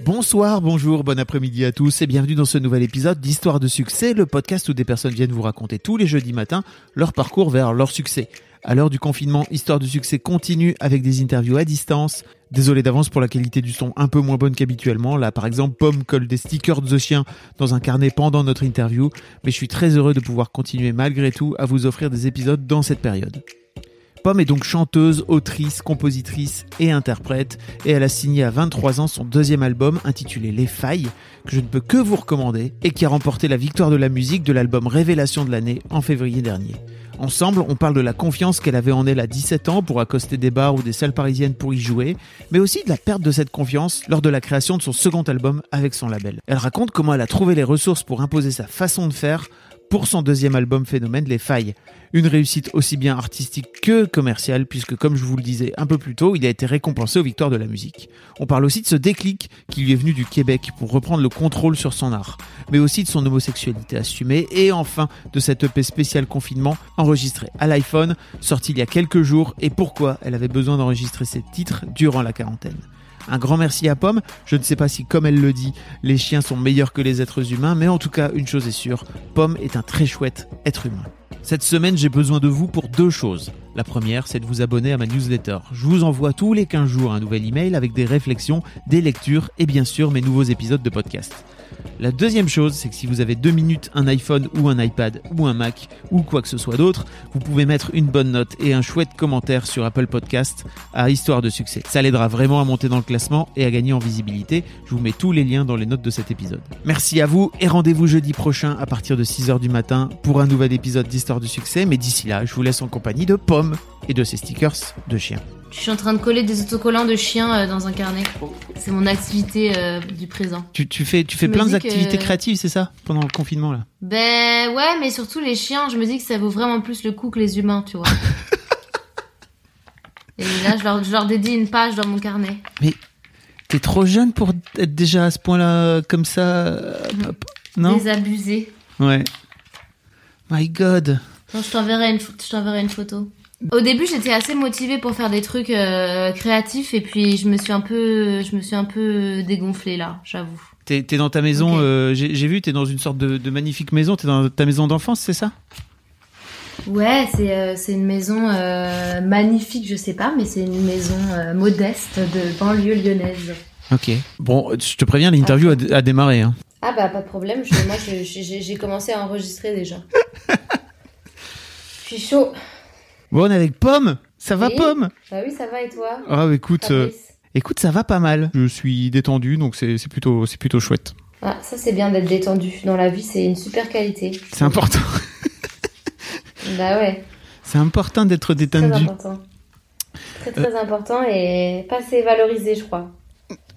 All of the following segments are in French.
Bonsoir, bonjour, bon après-midi à tous et bienvenue dans ce nouvel épisode d'Histoire de succès, le podcast où des personnes viennent vous raconter tous les jeudis matins leur parcours vers leur succès. À l'heure du confinement, Histoire de succès continue avec des interviews à distance. Désolé d'avance pour la qualité du son un peu moins bonne qu'habituellement. Là, par exemple, Pomme colle des stickers de chien dans un carnet pendant notre interview, mais je suis très heureux de pouvoir continuer malgré tout à vous offrir des épisodes dans cette période. Pomme est donc chanteuse, autrice, compositrice et interprète, et elle a signé à 23 ans son deuxième album intitulé Les Failles, que je ne peux que vous recommander, et qui a remporté la victoire de la musique de l'album Révélation de l'année en février dernier. Ensemble, on parle de la confiance qu'elle avait en elle à 17 ans pour accoster des bars ou des salles parisiennes pour y jouer, mais aussi de la perte de cette confiance lors de la création de son second album avec son label. Elle raconte comment elle a trouvé les ressources pour imposer sa façon de faire pour son deuxième album phénomène Les Failles. Une réussite aussi bien artistique que commerciale, puisque comme je vous le disais un peu plus tôt, il a été récompensé aux victoires de la musique. On parle aussi de ce déclic qui lui est venu du Québec pour reprendre le contrôle sur son art, mais aussi de son homosexualité assumée, et enfin de cette EP spécial confinement enregistrée à l'iPhone, sorti il y a quelques jours, et pourquoi elle avait besoin d'enregistrer ses titres durant la quarantaine. Un grand merci à Pomme. Je ne sais pas si, comme elle le dit, les chiens sont meilleurs que les êtres humains, mais en tout cas, une chose est sûre, Pomme est un très chouette être humain. Cette semaine, j'ai besoin de vous pour deux choses. La première, c'est de vous abonner à ma newsletter. Je vous envoie tous les 15 jours un nouvel email avec des réflexions, des lectures et bien sûr mes nouveaux épisodes de podcast. La deuxième chose, c'est que si vous avez deux minutes, un iPhone ou un iPad ou un Mac ou quoi que ce soit d'autre, vous pouvez mettre une bonne note et un chouette commentaire sur Apple Podcast à Histoire de succès. Ça l'aidera vraiment à monter dans le classement et à gagner en visibilité. Je vous mets tous les liens dans les notes de cet épisode. Merci à vous et rendez-vous jeudi prochain à partir de 6h du matin pour un nouvel épisode d'Histoire de succès. Mais d'ici là, je vous laisse en compagnie de Pomme et de ses stickers de chiens. Je suis en train de coller des autocollants de chiens euh, dans un carnet. C'est mon activité euh, du présent. Tu, tu fais, tu fais plein d'activités que- créatives, c'est ça Pendant le confinement, là? Ben ouais, mais surtout les chiens, je me dis que ça vaut vraiment plus le coup que les humains, tu vois. Et là, je leur, je leur dédie une page dans mon carnet. Mais t'es trop jeune pour être déjà à ce point-là, comme ça euh, Non? Désabusé. Ouais. My God. Non, je t'enverrai une, pho- je t'enverrai une photo. Au début, j'étais assez motivée pour faire des trucs euh, créatifs et puis je me suis un peu, je me suis un peu dégonflée là, j'avoue. T'es dans ta maison, euh, j'ai vu, t'es dans une sorte de, de magnifique maison, t'es dans ta maison d'enfance, c'est ça? Ouais, c'est euh, c'est une maison magnifique, je sais pas, mais c'est une maison modeste de banlieue lyonnaise. Ok. Bon, je te préviens, l'interview a, a démarré. Hein. Ah bah pas de problème, je- moi j'ai commencé à enregistrer déjà. Je suis chaud. Bon, on est avec Pomme Ça va, Oui. Pomme? Bah oui, ça va et toi? Ah, écoute, euh, écoute, ça va pas mal. Je suis détendu, donc c'est plutôt, c'est plutôt chouette. Ah, ça c'est bien d'être détendu. Dans la vie, c'est une super qualité. C'est important. Bah ouais, C'est important d'être très détendu. important. Très très important et pas assez valorisé, je crois.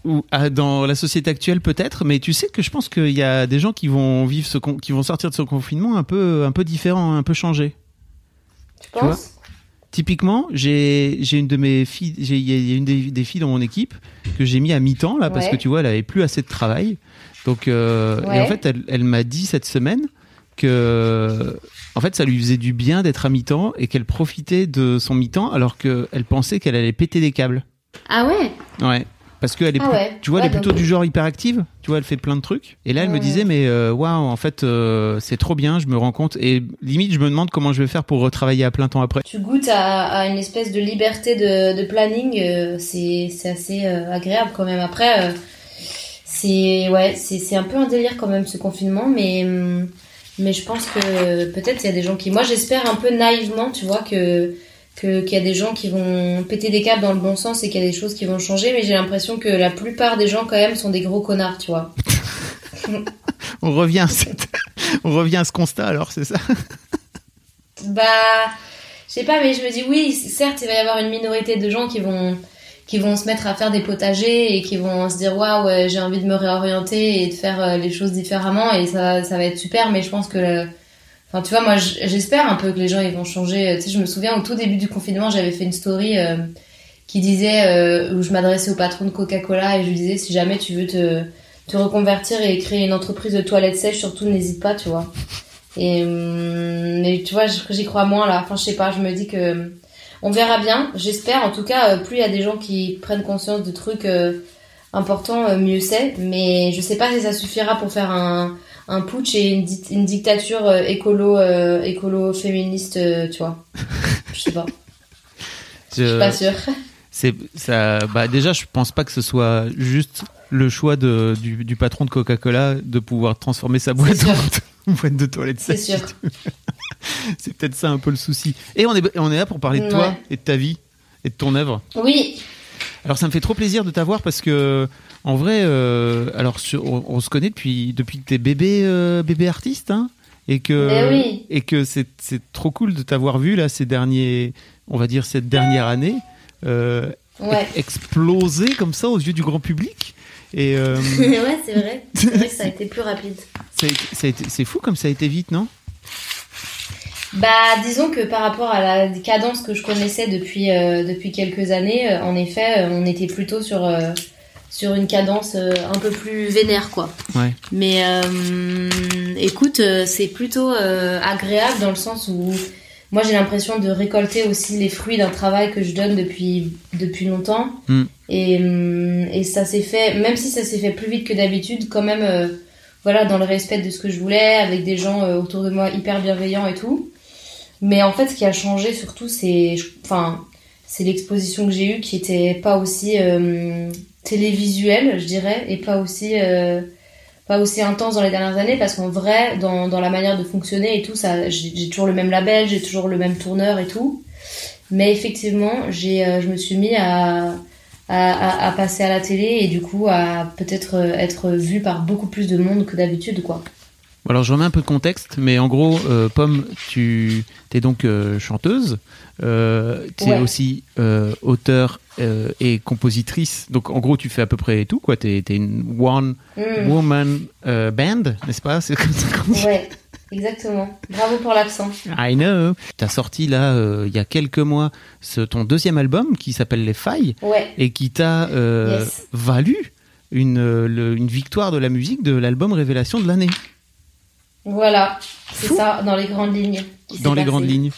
Ou ah, dans la société actuelle peut-être, mais tu sais que je pense qu'il y a des gens qui vont vivre ce qui vont sortir de ce confinement un peu un peu différent, un peu changé. Tu penses? Typiquement, j'ai une de mes filles, j'ai- il y a- une des, des filles dans mon équipe que j'ai mis à mi-temps là parce Ouais. que tu vois, elle avait plus assez de travail. Donc euh, et en fait, elle, elle m'a dit cette semaine que en fait, ça lui faisait du bien d'être à mi-temps et qu'elle profitait de son mi-temps alors qu'elle pensait qu'elle allait péter des câbles. Ah ouais? Ouais. Parce qu'elle est, Ah plus- ouais. tu vois, elle est plutôt du genre hyperactive. Tu vois, elle fait plein de trucs. Et là, elle me disait, mais euh, waouh, en fait, euh, c'est trop bien. Je me rends compte. Et limite, je me demande comment je vais faire pour retravailler à plein temps après. Tu goûtes à, à une espèce de liberté de, de planning, euh, c'est c'est assez euh, agréable quand même. Après, c'est ouais, c'est c'est un peu un délire quand même ce confinement, mais mais je pense que peut-être il y a des gens qui, moi j'espère un peu naïvement, tu vois que que qu'il y a des gens qui vont péter des câbles dans le bon sens et qu'il y a des choses qui vont changer, mais j'ai l'impression que la plupart des gens quand même sont des gros connards, tu vois. On revient, à cette- on revient à ce constat alors, c'est ça? Bah, je sais pas, mais je me dis oui, certes, il va y avoir une minorité de gens qui vont qui vont se mettre à faire des potagers et qui vont se dire waouh j'ai envie de me réorienter et de faire euh, les choses différemment et ça ça va être super mais je pense que enfin tu vois moi j'espère un peu que les gens ils vont changer tu sais je me souviens au tout début du confinement j'avais fait une story euh, qui disait euh, où je m'adressais au patron de Coca-Cola et je lui disais si jamais tu veux te reconvertir et créer une entreprise de toilettes sèches surtout n'hésite pas tu vois et hum, mais tu vois j'y crois moins là enfin je sais pas je me dis que on verra bien. J'espère. En tout cas, euh, plus il y a des gens qui prennent conscience de trucs euh, importants, euh, mieux c'est. Mais je sais pas si ça suffira pour faire un, un putsch et une, une dictature écolo, écolo féministe, tu vois. Je sais pas. Je suis pas sûre. C'est ça. Bah déjà, je pense pas que ce soit juste le choix de, du, du patron de Coca-Cola de pouvoir transformer sa boîte en boîte de toilette. C'est sûr. c'est peut-être ça un peu le souci. Et on est, on est là pour parler de toi et de ta vie et de ton œuvre. Oui. Alors ça me fait trop plaisir de t'avoir parce que en vrai, euh, alors on, se connaît depuis depuis que t'es bébé euh, bébé artiste, hein, et que ben et que c'est trop cool de t'avoir vu là ces derniers, on va dire cette dernière année, euh, exploser comme ça aux yeux du grand public. Et ouais, c'est vrai. C'est vrai que ça a été plus rapide. C'est fou comme ça a été vite, non? Bah, disons que par rapport à la cadence que je connaissais depuis depuis quelques années, en effet, on était plutôt sur sur une cadence un peu plus vénère, quoi. Ouais. Mais écoute, c'est plutôt agréable dans le sens où moi j'ai l'impression de récolter aussi les fruits d'un travail que je donne depuis depuis longtemps. Hmm. Et et ça s'est fait, même si ça s'est fait plus vite que d'habitude, quand même. voilà, dans le respect de ce que je voulais, avec des gens autour de moi hyper bienveillants et tout. Mais en fait, ce qui a changé surtout, c'est, enfin, c'est l'exposition que j'ai eue qui était pas aussi euh, télévisuelle, je dirais, et pas aussi, euh, pas aussi intense dans les dernières années, parce qu'en vrai, dans, dans la manière de fonctionner et tout, ça, j'ai toujours le même label, j'ai toujours le même tourneur et tout. Mais effectivement, j'ai, euh, je me suis mis à, à, à, passer à la télé et du coup à peut-être être vu par beaucoup plus de monde que d'habitude, quoi. Alors je remets un peu de contexte, mais en gros, euh, Pomme, tu es donc euh, chanteuse, euh, tu es aussi euh, auteur et compositrice. Donc en gros, tu fais à peu près tout, quoi. Tu es, une one mm. woman band, n'est-ce pas? C'est comme ça qu'on dit. Ouais. Exactement. Bravo pour l'accent. I know. Tu as sorti là, il y a quelques mois, ce, ton deuxième album qui s'appelle Les Failles ouais. et qui t'a valu une, une victoire de la musique de l'album Révélation de l'année. Voilà, c'est ça, dans les grandes lignes. Dans les grandes lignes.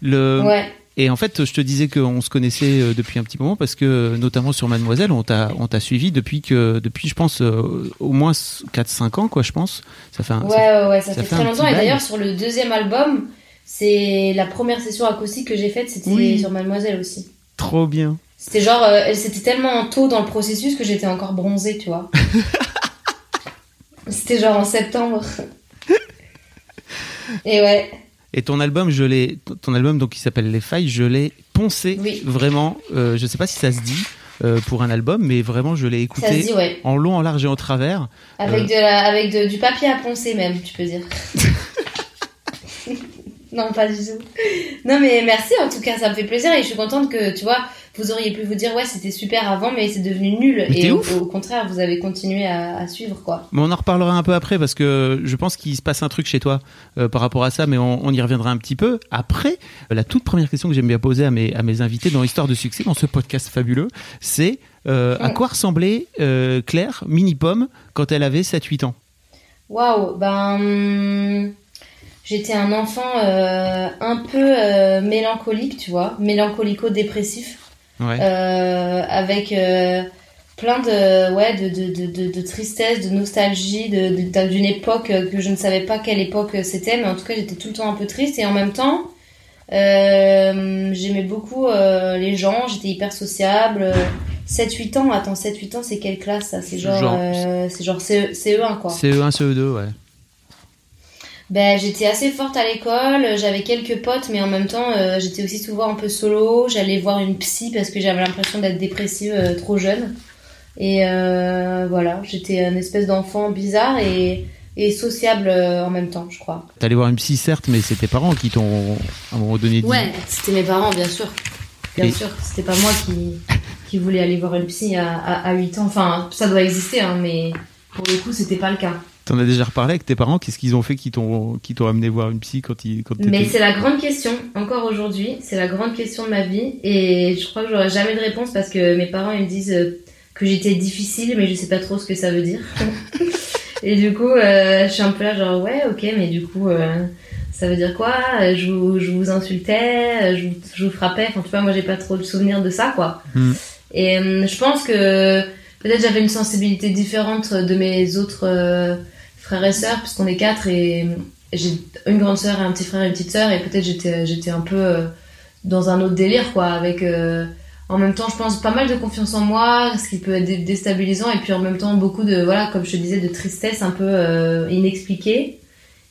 Le... Ouais. Et en fait, je te disais qu'on se connaissait euh, depuis un petit moment parce que, notamment sur Mademoiselle, on t'a, on t'a suivi depuis que, depuis, je pense, euh, au moins 4-5 ans, quoi, je pense. Ça fait un, ouais, ça, ouais, ouais, ça, fait, très longtemps. Et d'ailleurs, sur le deuxième album, c'est la première session acoustique que j'ai faite, c'était sur Mademoiselle aussi. Trop bien. C'était genre, euh, c'était tellement tôt dans le processus que j'étais encore bronzée, tu vois. c'était genre en septembre. Et ouais. Et ton album, je l'ai, ton album donc qui s'appelle Les Failles, je l'ai poncé vraiment. Euh, je sais pas si ça se dit euh, pour un album, mais vraiment je l'ai écouté en long, en large et en travers. Avec euh, de la, avec de, du papier à poncer même, tu peux dire. non, pas du tout. Non, mais merci en tout cas, ça me fait plaisir et je suis contente que tu vois vous auriez pu vous dire ouais c'était super avant mais c'est devenu nul et au, contraire vous avez continué à, suivre quoi. Mais on en reparlera un peu après parce que je pense qu'il se passe un truc chez toi euh, par rapport à ça mais on, y reviendra un petit peu après. La toute première question que j'aime bien poser à mes, à mes invités dans Histoire de succès dans ce podcast fabuleux c'est euh, à mm. quoi ressemblait euh, Claire Mini Pomme quand elle avait 7-8 ans? Waouh ben j'étais un enfant un peu mélancolique, tu vois, mélancolico-dépressif. Euh, avec euh, plein de ouais de, de, de, de, tristesse, de nostalgie, d'une époque que je ne savais pas quelle époque c'était, mais en tout cas j'étais tout le temps un peu triste et en même temps euh, j'aimais beaucoup les gens, j'étais hyper sociable. 7-8 ans, attends 7-8 ans c'est quelle classe ça? C'est genre, c'est genre CE, CE1 quoi. CE1, CE2 ouais ben, j'étais assez forte à l'école, j'avais quelques potes, mais en même temps, euh, j'étais aussi souvent un peu solo. J'allais voir une psy parce que j'avais l'impression d'être dépressive euh, trop jeune. Et euh, voilà, j'étais une espèce d'enfant bizarre et, et sociable en même temps, je crois. T'allais voir une psy, certes, mais c'est tes parents qui t'ont à un moment donné dit. Ouais, c'était mes parents, bien sûr. Bien sûr, c'était pas moi qui. qui voulait aller voir une psy à, à, 8 ans. Enfin, ça doit exister, hein, mais pour le coup, c'était pas le cas. T'en as déjà reparlé avec tes parents Qu'est-ce qu'ils ont fait qui t'ont qui t'ont amené voir une psy quand ils quand Mais c'est la grande question. Encore aujourd'hui, c'est la grande question de ma vie et je crois que j'aurai jamais de réponse parce que mes parents ils me disent euh, que j'étais difficile, mais je sais pas trop ce que ça veut dire. et du coup, euh, je suis un peu là genre ouais, ok, mais du coup. Euh, ça veut dire quoi? Je vous, je vous insultais, je vous, je vous frappais. Enfin, tu vois, moi, j'ai pas trop de souvenirs de ça, quoi. Hmm. Et je pense que peut-être j'avais une sensibilité différente de mes autres frères et sœurs, puisqu'on est quatre et j'ai une grande sœur un petit frère et une petite sœur, et peut-être j'étais, j'étais un peu euh, dans un autre délire, quoi, avec euh, en même temps, je pense pas mal de confiance en moi, ce qui peut être déstabilisant, et puis en même temps beaucoup de, voilà, comme je te disais, de tristesse un peu inexpliquée.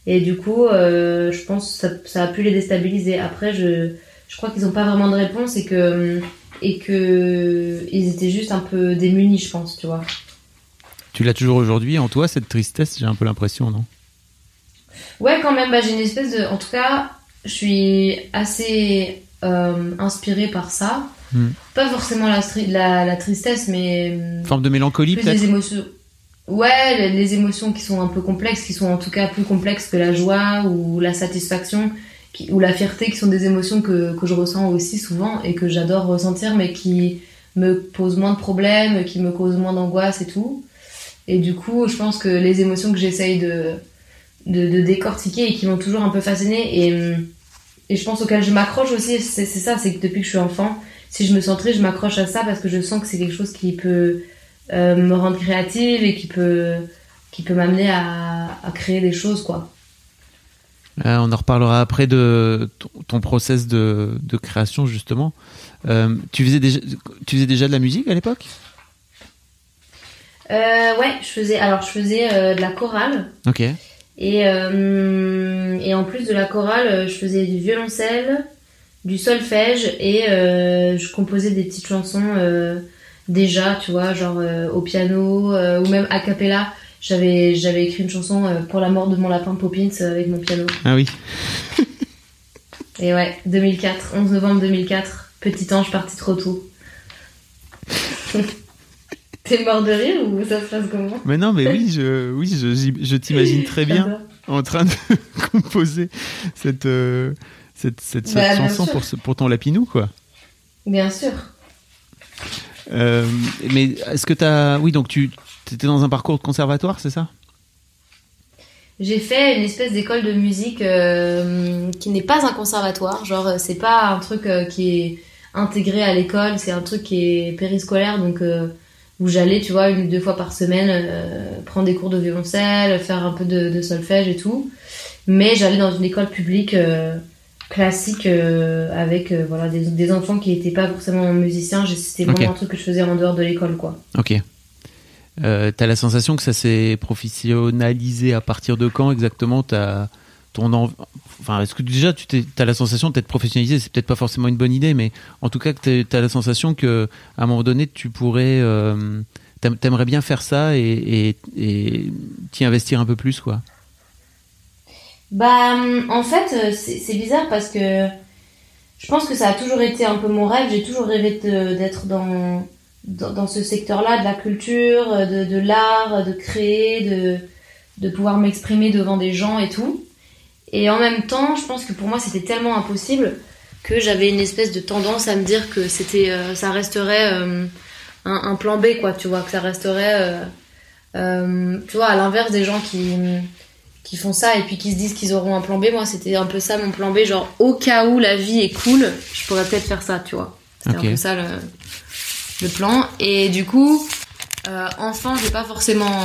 Et du coup, je pense que ça, ça, a pu les déstabiliser. Après, je, je crois qu'ils n'ont pas vraiment de réponse et que et que ils étaient juste un peu démunis, je pense, tu vois. Tu l'as toujours aujourd'hui en toi cette tristesse, j'ai un peu l'impression, non? Ouais, quand même. Bah, j'ai une espèce de, en tout cas, je suis assez euh, inspirée par ça. Hmm. Pas forcément la, la, la, tristesse, mais une forme de mélancolie peut-être. Les émotions. Ouais, les, les, émotions qui sont un peu complexes, qui sont en tout cas plus complexes que la joie ou la satisfaction ou la fierté, qui sont des émotions que, que je ressens aussi souvent et que j'adore ressentir, mais qui me posent moins de problèmes, qui me causent moins d'angoisse et tout. Et du coup, je pense que les émotions que j'essaye de, de, décortiquer et qui m'ont toujours un peu fascinée, et, et je pense auxquelles je m'accroche aussi, c'est ça, c'est que depuis que je suis enfant, si je me sens je m'accroche à ça parce que je sens que c'est quelque chose qui peut euh, me rendre créative et qui peut, qui peut m'amener à, à créer des choses, quoi. Euh, on en reparlera après de ton, process de, création justement. Euh, tu, faisais déjà, tu faisais déjà de la musique à l'époque? Ouais, je faisais. Alors je faisais de la chorale. Ok. Et, et en plus de la chorale, je faisais du violoncelle, du solfège et je composais des petites chansons déjà, tu vois, genre au piano ou même a cappella j'avais j'avais écrit une chanson euh, pour la mort de mon lapin Poppins euh, avec mon piano. Ah oui. Et ouais, 2004, 11 novembre 2004, petit ange parti trop tôt. T'es mort de rire ou ça se passe comment Mais non, mais oui, je, oui, je, je, t'imagine très bien en train de composer cette, euh, cette, cette, bah, chanson pour, pour ton lapinou, quoi. Bien sûr. mais est-ce que t'as. Oui, donc tu, T'étais dans un parcours de conservatoire, c'est ça? J'ai fait une espèce d'école de musique euh, qui n'est pas un conservatoire. Genre, euh, c'est pas un truc euh, qui est intégré à l'école, c'est un truc qui est périscolaire, donc où j'allais, tu vois, une ou deux fois par semaine prendre des cours de violoncelle, faire un peu de, solfège et tout. Mais j'allais dans une école publique classique avec voilà des, enfants qui n'étaient pas forcément musiciens. C'était vraiment un truc que je faisais en dehors de l'école, quoi. Ok. Euh, t'as la sensation que ça s'est professionnalisé à partir de quand exactement? As est-ce que déjà tu as la sensation d'être professionnalisé? C'est peut-être pas forcément une bonne idée mais en tout cas tu as la sensation que à un moment donné tu pourrais euh, t'aimerais bien faire ça et t'y investir un peu plus quoi. Bah en fait euh, c'est bizarre parce que je pense que ça a toujours été un peu mon rêve. J'ai toujours rêvé d'être dans dans, ce secteur-là de la culture, de, de l'art, de créer, de, de pouvoir m'exprimer devant des gens et tout. Et en même temps, je pense que pour moi, c'était tellement impossible que j'avais une espèce de tendance à me dire que c'était, euh, ça resterait euh, un, un, plan B, quoi, tu vois, que ça resterait, euh, tu vois, à l'inverse des gens qui, qui font ça et puis qui se disent qu'ils auront un plan B. Moi, c'était un peu ça mon plan B, genre au cas où la vie est cool, je pourrais peut-être faire ça, tu vois. C'était un peu ça le le plan. Et du coup, euh, enfant, j'ai pas forcément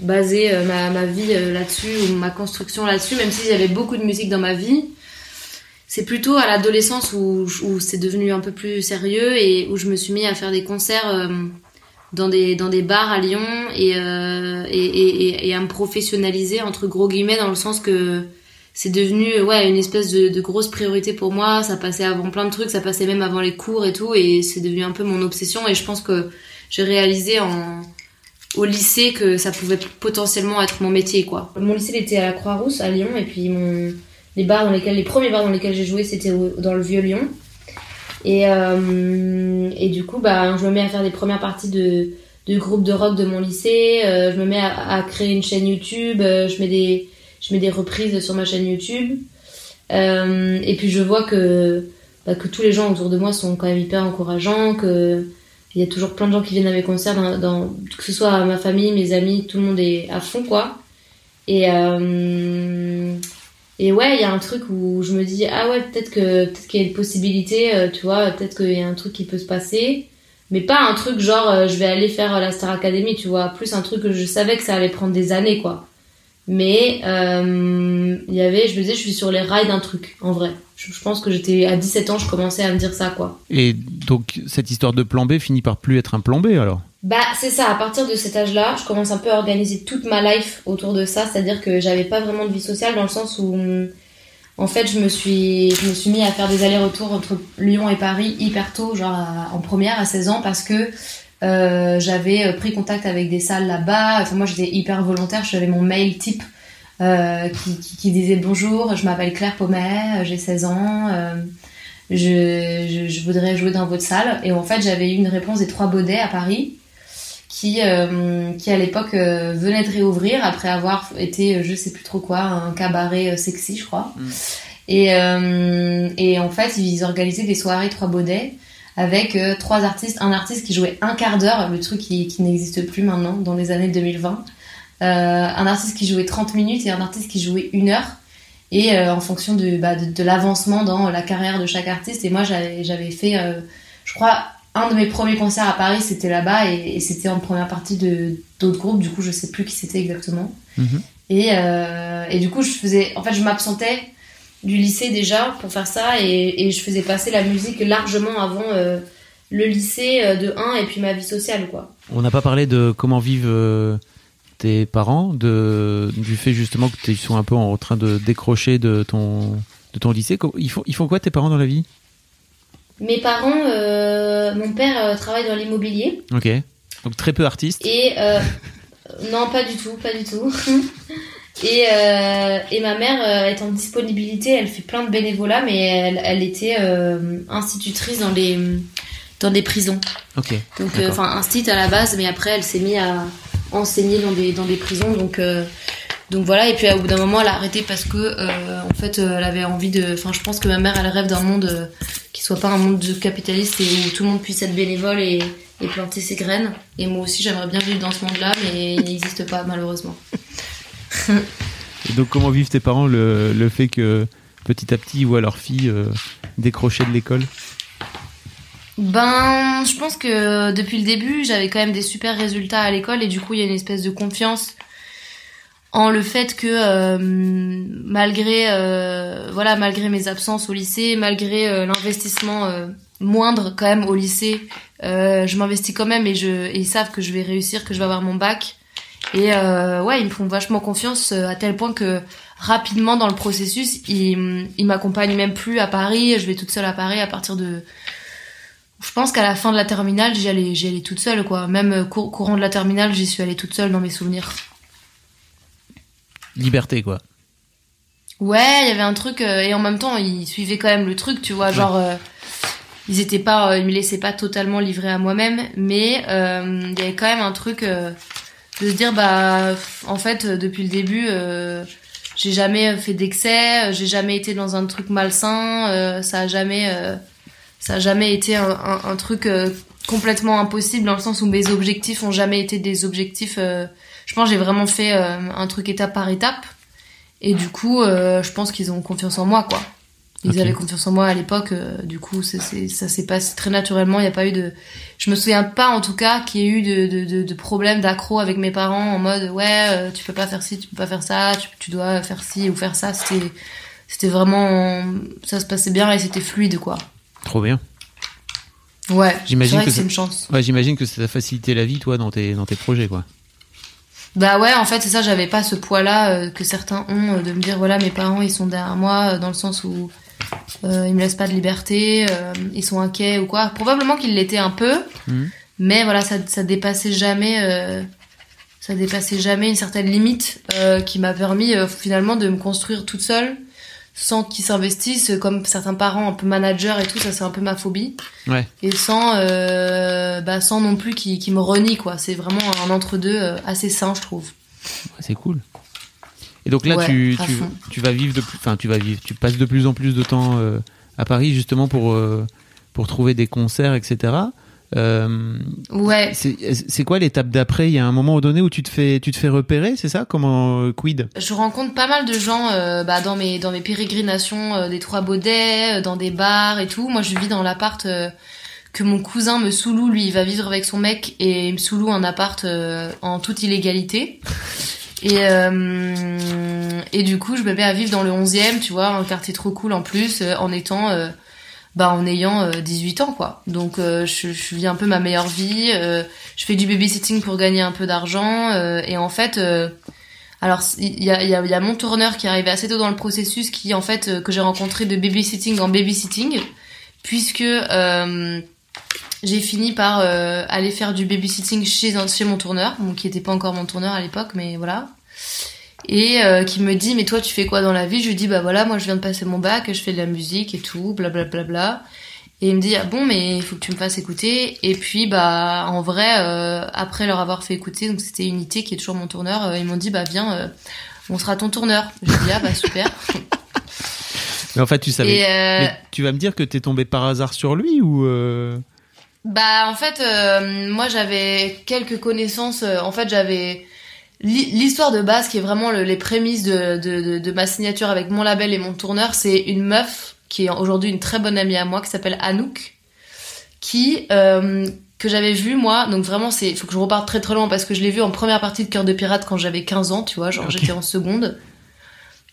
basé euh, ma, vie euh, là-dessus ou ma construction là-dessus, même si j'avais beaucoup de musique dans ma vie. C'est plutôt à l'adolescence où, c'est devenu un peu plus sérieux et où je me suis mis à faire des concerts euh, dans, des, dans des bars à Lyon et, à me professionnaliser, entre gros guillemets, dans le sens que c'est devenu ouais une espèce de, de, grosse priorité pour moi ça passait avant plein de trucs ça passait même avant les cours et tout et c'est devenu un peu mon obsession et je pense que j'ai réalisé au lycée que ça pouvait potentiellement être mon métier quoi mon lycée était à la Croix-Rousse à Lyon et puis les bars dans lesquels les premiers bars dans lesquels j'ai joué c'était dans le vieux Lyon Et, euh, du coup, bah, je me mets à faire des premières parties de, de groupe de rock de mon lycée. euh, je me mets à, créer une chaîne YouTube. euh, je mets des, je reprises sur ma chaîne YouTube. Et puis je vois que, bah, que tous les gens autour de moi sont quand même hyper encourageants, il y a toujours plein de gens qui viennent à mes concerts, dans, dans- que ce soit ma famille, mes amis, tout le monde est à fond quoi. Et euh, et ouais, il y a un truc où je me dis ah ouais peut-être que peut-être qu'il y a une possibilité, euh, tu vois, peut-être qu'il y a un truc qui peut se passer, mais pas un truc genre euh, je vais aller faire la Star Academy, tu vois, plus un truc que je savais que ça allait prendre des années quoi. Mais euh, il y avait, je me disais, je suis sur les rails d'un truc, en vrai. Je, je pense que j'étais à 17 ans, je commençais à me dire ça, quoi. Et donc, cette histoire de plan B finit par plus être un plan B alors? Bah, c'est ça, à partir de cet âge-là, je commence un peu à organiser toute ma life autour de ça, c'est-à-dire que j'avais pas vraiment de vie sociale dans le sens où, en fait, je me suis, je me suis mis à faire des allers-retours entre Lyon et Paris hyper tôt, genre à- en première à 16 ans, parce que euh, j'avais euh, pris contact avec des salles là-bas. Enfin, moi, j'étais hyper volontaire, j'avais mon mail type euh, qui, qui, qui disait bonjour, je m'appelle Claire Pommet, j'ai 16 ans. euh, je, je, je voudrais jouer dans votre salle. Et en fait, j'avais eu une réponse des Trois Baudets à Paris, qui, qui à l'époque venait de réouvrir après avoir été, je sais plus trop quoi, un cabaret sexy, je crois. Mm. Et, et en fait, ils organisaient des soirées Trois Baudets avec euh, trois artistes, un artiste qui jouait un quart d'heure, le truc qui, qui n'existe plus maintenant dans les années 2020, euh, un artiste qui jouait 30 minutes et un artiste qui jouait une heure et euh, en fonction de, bah, de, de l'avancement dans la carrière de chaque artiste. Et moi, j'avais fait, euh, je crois, un de mes premiers concerts à Paris, c'était là-bas et, et c'était en première partie d'autres groupes. Du coup, je sais plus qui c'était exactement. Mhm. Et, et du coup, je faisais, en fait, je m'absentais du lycée déjà pour faire ça et, et je faisais passer la musique largement avant euh, le lycée euh, de 1 et puis ma vie sociale, quoi. On n'a pas parlé de comment vivent euh, tes parents, de, du fait justement que tu sont un peu en train de décrocher de ton, de ton lycée. Ils font, ils font quoi tes parents dans la vie? Mes parents, euh, mon père travaille dans l'immobilier Ok. Donc très peu artistes. et euh, non, pas du tout, pas du tout. Et, euh, et ma mère euh, est en disponibilité, elle fait plein de bénévolat, mais elle, elle était euh, institutrice dans les dans des prisons. Ok. Donc, enfin, instit à la base, mais après, elle s'est mise à enseigner dans des, dans des prisons. Donc, euh, donc voilà. Et puis, au bout d'un moment, elle a arrêté parce que, en fait, elle avait envie de. Enfin, je pense que ma mère, elle rêve d'un monde qui soit pas un monde de capitaliste et où tout le monde puisse être bénévole et, et planter ses graines. Et moi aussi, j'aimerais bien vivre dans ce monde-là, mais il n'existe pas, malheureusement. Et donc comment vivent tes parents le, le fait que petit à petit ils voient leur fille euh, décrocher de l'école? Ben, je pense que depuis le début, j'avais quand même des super résultats à l'école et du coup, il y a une espèce de confiance en le fait que euh, malgré euh, voilà, malgré mes absences au lycée, malgré euh, l'investissement euh, moindre quand même au lycée, euh, je m'investis quand même et je et ils savent que je vais réussir, que je vais avoir mon bac. Et euh, ouais, ils me font vachement confiance euh, à tel point que rapidement dans le processus, ils, ils m'accompagnent même plus à Paris. Je vais toute seule à Paris à partir de je pense qu'à la fin de la terminale, j'y allais, j'y allais toute seule, quoi. Même euh, cour- courant de la terminale, j'y suis allée toute seule dans mes souvenirs. Liberté quoi. Ouais, il y avait un truc, euh, et en même temps, ils suivaient quand même le truc, tu vois, genre, euh, ils étaient pas, euh, ils me laissaient pas totalement livrer à moi-même, mais euh, il y avait quand même un truc euh, de se dire, bah, en fait, depuis le début, euh, j'ai jamais fait d'excès, euh, j'ai jamais été dans un truc malsain, euh, ça a jamais, ça a jamais été un, un, truc complètement impossible dans le sens où mes objectifs ont jamais été des objectifs. je pense j'ai vraiment fait un truc étape par étape. Et du coup, je pense qu'ils ont confiance en moi, quoi. Ils avaient confiance en moi à l'époque. euh, du coup, c'est- ça s'est passé très naturellement. Il n'y a pas eu de. Je me souviens pas, en tout cas, qu'il y ait eu de, de, de, de problèmes d'accro avec mes parents en mode ouais, euh, tu peux pas faire ci, tu peux pas faire ça, tu, tu dois faire ci ou faire ça. C'était, c'était vraiment, ça se passait bien et c'était fluide, quoi. Trop bien. Ouais. J'imagine que que c'est ça- une chance. Ouais, j'imagine que ça t'a facilité la vie toi dans tes, dans tes projets quoi. Bah ouais, en fait, c'est ça, j'avais pas ce poids-là euh, que certains ont euh, de me dire voilà, mes parents ils sont derrière moi euh, dans le sens où euh, ils me laissent pas de liberté, euh, ils sont inquiets ou quoi. Probablement qu'ils l'étaient un peu, Mhm. mais voilà, ça, ça dépassait jamais, euh, ça dépassait jamais une certaine limite euh, qui m'a permis finalement de me construire toute seule sans qu'ils s'investissent comme certains parents un peu managers et tout ça c'est un peu ma phobie Ouais. et sans bah sans non plus qu'ils qu'ils me renient quoi c'est vraiment un entre deux assez sain je trouve C'est cool. Et donc là, Ouais, tu, tu, tu vas vivre de plus, enfin, tu vas vivre, tu passes de plus en plus de temps euh, à Paris justement pour euh, pour trouver des concerts, etc. Euh, ouais c'est quoi l'étape d'après? Il y a un moment donné où tu te fais tu te fais repérer, c'est ça? Comment quid? Je rencontre pas mal de gens euh, bah, dans mes dans mes pérégrinations euh, des Trois Baudets, dans des bars et tout. Moi, je vis dans l'appart que mon cousin me sous-loue. Lui, il va vivre avec son mec et il me sous-loue un appart en toute illégalité. Et euh, et du coup, je me mets à vivre dans le 11e, tu vois, un quartier trop cool en plus, euh, en étant euh, bah en ayant euh, 18 ans quoi. Donc euh, je, je vis un peu ma meilleure vie. euh, je fais du babysitting pour gagner un peu d'argent et en fait. alors il y a, y, a, y a mon tourneur qui est arrivé assez tôt dans le processus, qui en fait que j'ai rencontré de babysitting en babysitting, puisque j'ai fini par euh, aller faire du babysitting chez chez mon tourneur, bon, qui était pas encore mon tourneur à l'époque, mais voilà. Et euh, qui me dit mais toi tu fais quoi dans la vie? Je lui dis bah voilà moi je viens de passer mon bac, je fais de la musique et tout, blablabla. Bla, bla, bla. Et il me dit ah bon mais il faut que tu me fasses écouter. Et puis bah en vrai euh, après leur avoir fait écouter donc c'était Unité qui est toujours mon tourneur, ils m'ont dit bah viens on sera ton tourneur. Je dis ah bah super. Mais en fait, tu savais. Euh, Mais tu vas me dire que t'es tombé par hasard sur lui ou euh, Bah en fait euh, moi j'avais quelques connaissances euh, en fait j'avais l'hi- l'histoire de base qui est vraiment le- les prémices de, de, de, de ma signature avec mon label et mon tourneur c'est une meuf qui est aujourd'hui une très bonne amie à moi qui s'appelle Anouk qui euh, que j'avais vue moi. Donc vraiment c'est faut que je reparte très très loin parce que je l'ai vue en première partie de Cœur de pirate quand j'avais 15 ans tu vois genre j'étais en seconde.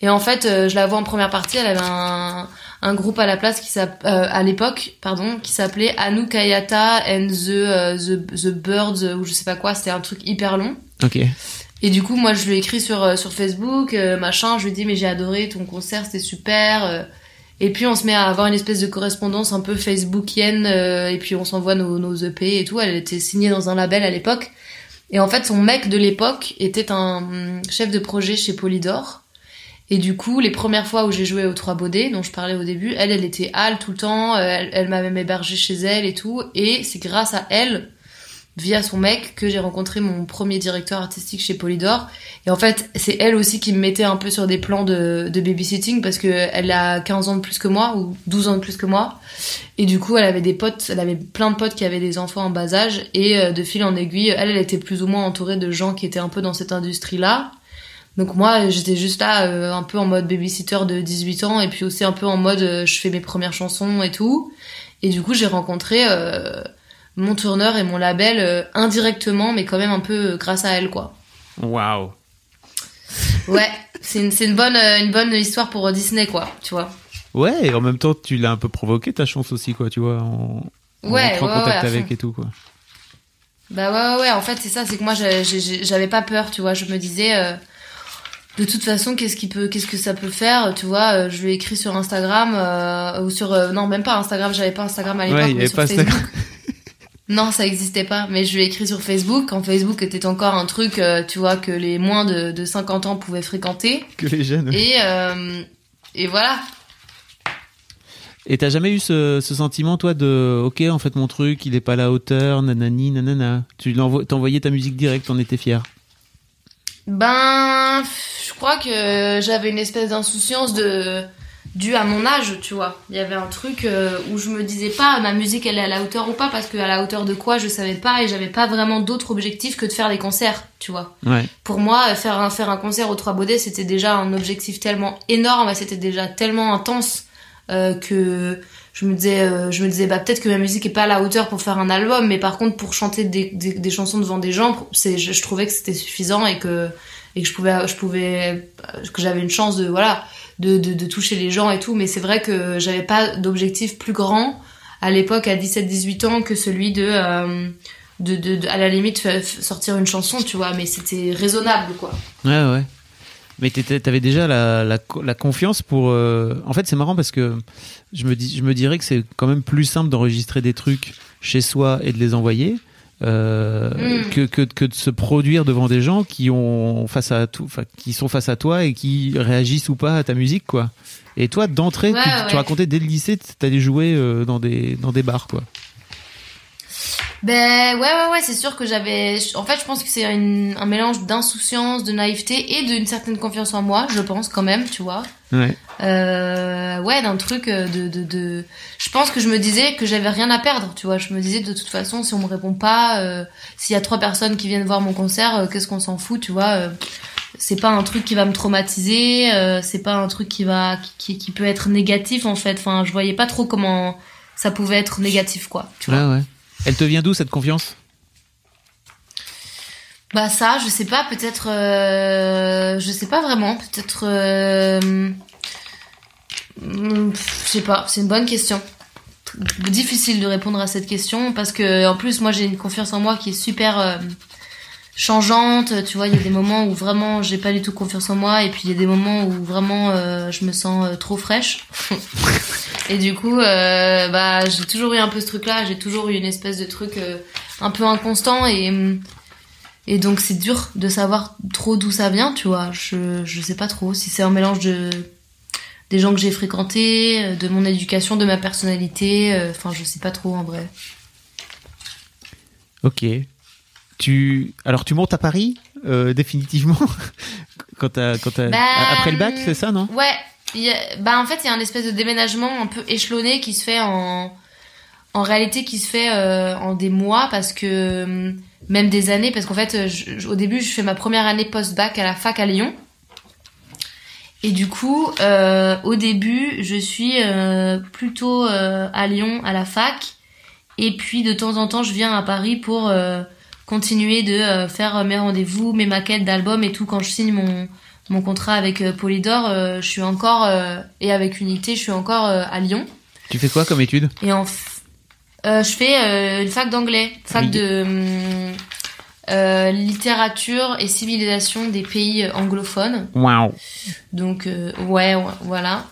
Et en fait euh, je la vois en première partie elle avait un un groupe à la place qui euh, à l'époque pardon qui s'appelait Anouk Ayata and the, euh, the the Birds euh, ou je sais pas quoi c'était un truc hyper long. Ok. et du coup moi je lui ai écrit sur euh, sur Facebook euh, machin je lui ai dit mais j'ai adoré ton concert c'était super et puis on se met à avoir une espèce de correspondance un peu Facebookienne euh, et puis on s'envoie nos nos EP et tout. Elle était signée dans un label à l'époque. Et en fait son mec de l'époque était un hum, chef de projet chez Polydor et du coup, les premières fois où j'ai joué aux Trois Baudets, dont je parlais au début, elle, elle était hal tout le temps, euh, elle, elle m'a même hébergé chez elle et tout. Et c'est grâce à elle, via son mec, que j'ai rencontré mon premier directeur artistique chez Polydor. Et en fait, c'est elle aussi qui me mettait un peu sur des plans de, de babysitting parce que elle a 15 ans de plus que moi, ou 12 ans de plus que moi. Et du coup, elle avait des potes, elle avait plein de potes qui avaient des enfants en bas âge. Et euh, de fil en aiguille, elle, elle était plus ou moins entourée de gens qui étaient un peu dans cette industrie-là. Donc moi, j'étais juste là, euh, un peu en mode babysitter de 18 ans, et puis aussi un peu en mode euh, je fais mes premières chansons et tout. Et du coup, j'ai rencontré euh, mon tourneur et mon label indirectement, mais quand même un peu grâce à elle, quoi. Waouh. Ouais, c'est une, une bonne une bonne histoire pour Disney, quoi, tu vois. Ouais, et en même temps, tu l'as un peu provoqué ta chance aussi, quoi, tu vois, en, en Ouais, en ouais, contact avec et tout, quoi. Bah ouais, ouais, ouais, en fait, c'est ça, c'est que moi, j'avais pas peur, tu vois. Je me disais, de toute façon, qu'est-ce qui peut, qu'est-ce que ça peut faire, tu vois. euh, je lui ai écrit sur Instagram, euh, ou sur, euh, non, même pas Instagram, j'avais pas Instagram à l'époque, Ouais, il mais avait sur pas Facebook. Instagram. Non, ça existait pas, mais je lui ai écrit sur Facebook, quand Facebook était encore un truc, euh, tu vois, que les moins de, de 50 ans pouvaient fréquenter. Que les jeunes. Et, et voilà. Et t'as jamais eu ce, ce sentiment, toi, de ok, en fait, mon truc, il est pas à la hauteur, nanani, nanana. Tu t'envoyais ta musique directe, t'en étais fier. Ben, je crois que j'avais une espèce d'insouciance de due à mon âge, tu vois. Il y avait un truc euh, où je me disais pas ma musique elle est à la hauteur ou pas parce que à la hauteur de quoi je savais pas et j'avais pas vraiment d'autre objectif que de faire des concerts, tu vois. Ouais. Pour moi, faire un faire un concert aux Trois Baudets, c'était déjà un objectif tellement énorme, c'était déjà tellement intense euh, que je me disais euh, je me disais bah peut-être que ma musique est pas à la hauteur pour faire un album mais par contre pour chanter des, des, chansons devant des gens c'est je, trouvais que c'était suffisant et que et que je pouvais je pouvais que j'avais une chance de voilà de, de, toucher les gens et tout. Mais c'est vrai que j'avais pas d'objectif plus grand à l'époque à 17 18 ans que celui de euh, de, de, de- à la limite sortir une chanson tu vois. Mais c'était raisonnable quoi. Ouais, ouais. Mais t'étais- t'avais déjà la, la, la confiance pour. euh, En fait, c'est marrant parce que je me, dis, je me dirais que c'est quand même plus simple d'enregistrer des trucs chez soi et de les envoyer. euh, Mm. que, que que de se produire devant des gens qui ont face à tout, qui sont face à toi et qui réagissent ou pas à ta musique quoi. Et toi d'entrée, Ouais, tu, ouais. tu racontais dès le lycée, t'allais jouer euh, dans des dans des bars quoi. Ben ouais ouais ouais c'est sûr que j'avais en fait je pense que c'est un mélange d'insouciance de naïveté et d'une certaine confiance en moi je pense quand même tu vois Ouais. euh, ouais d'un truc euh, de, de de je pense que je me disais que j'avais rien à perdre tu vois je me disais de toute façon si on me répond pas euh, s'il y a trois personnes qui viennent voir mon concert euh, qu'est-ce qu'on s'en fout tu vois c'est pas un truc qui va me traumatiser euh, c'est pas un truc qui va qui, qui peut être négatif en fait enfin je voyais pas trop comment ça pouvait être négatif quoi tu vois Ouais ouais. Elle te vient d'où cette confiance? Bah ça, je sais pas, peut-être, euh, je sais pas vraiment, peut-être, euh, pff, je sais pas, c'est une bonne question. Difficile de répondre à cette question parce que en plus moi j'ai une confiance en moi qui est super euh, changeante. Tu vois, il y a des moments où vraiment j'ai pas du tout confiance en moi et puis il y a des moments où vraiment euh, je me sens euh, trop fraîche. et du coup, euh, bah j'ai toujours eu un peu ce truc-là. J'ai toujours eu une espèce de truc euh, un peu inconstant et hum, et donc c'est dur de savoir trop d'où ça vient, tu vois. Je je sais pas trop si c'est un mélange de des gens que j'ai fréquentés, de mon éducation, de ma personnalité. euh, Enfin, je sais pas trop en vrai. Ok. Tu alors tu montes à Paris euh, définitivement quand t'as quand t'as Bah, après le bac c'est ça non? Ouais. a- bah en fait, il y a un espèce de déménagement un peu échelonné qui se fait en en réalité qui se fait euh, en des mois parce que hum, même des années parce qu'en fait je- je- au début je fais ma première année post-bac à la fac à Lyon et du coup euh, au début je suis euh, plutôt euh, à Lyon à la fac et puis de temps en temps je viens à Paris pour euh, continuer de euh, faire mes rendez-vous mes maquettes d'albums et tout quand je signe mon mon contrat avec euh, Polydor euh, je suis encore et avec Unité je suis encore à Lyon Tu fais quoi comme étude? Et en f- je fais une fac d'anglais, fac Oui. de euh, littérature et civilisation des pays anglophones. Waouh. Donc euh, ouais, ouais, voilà.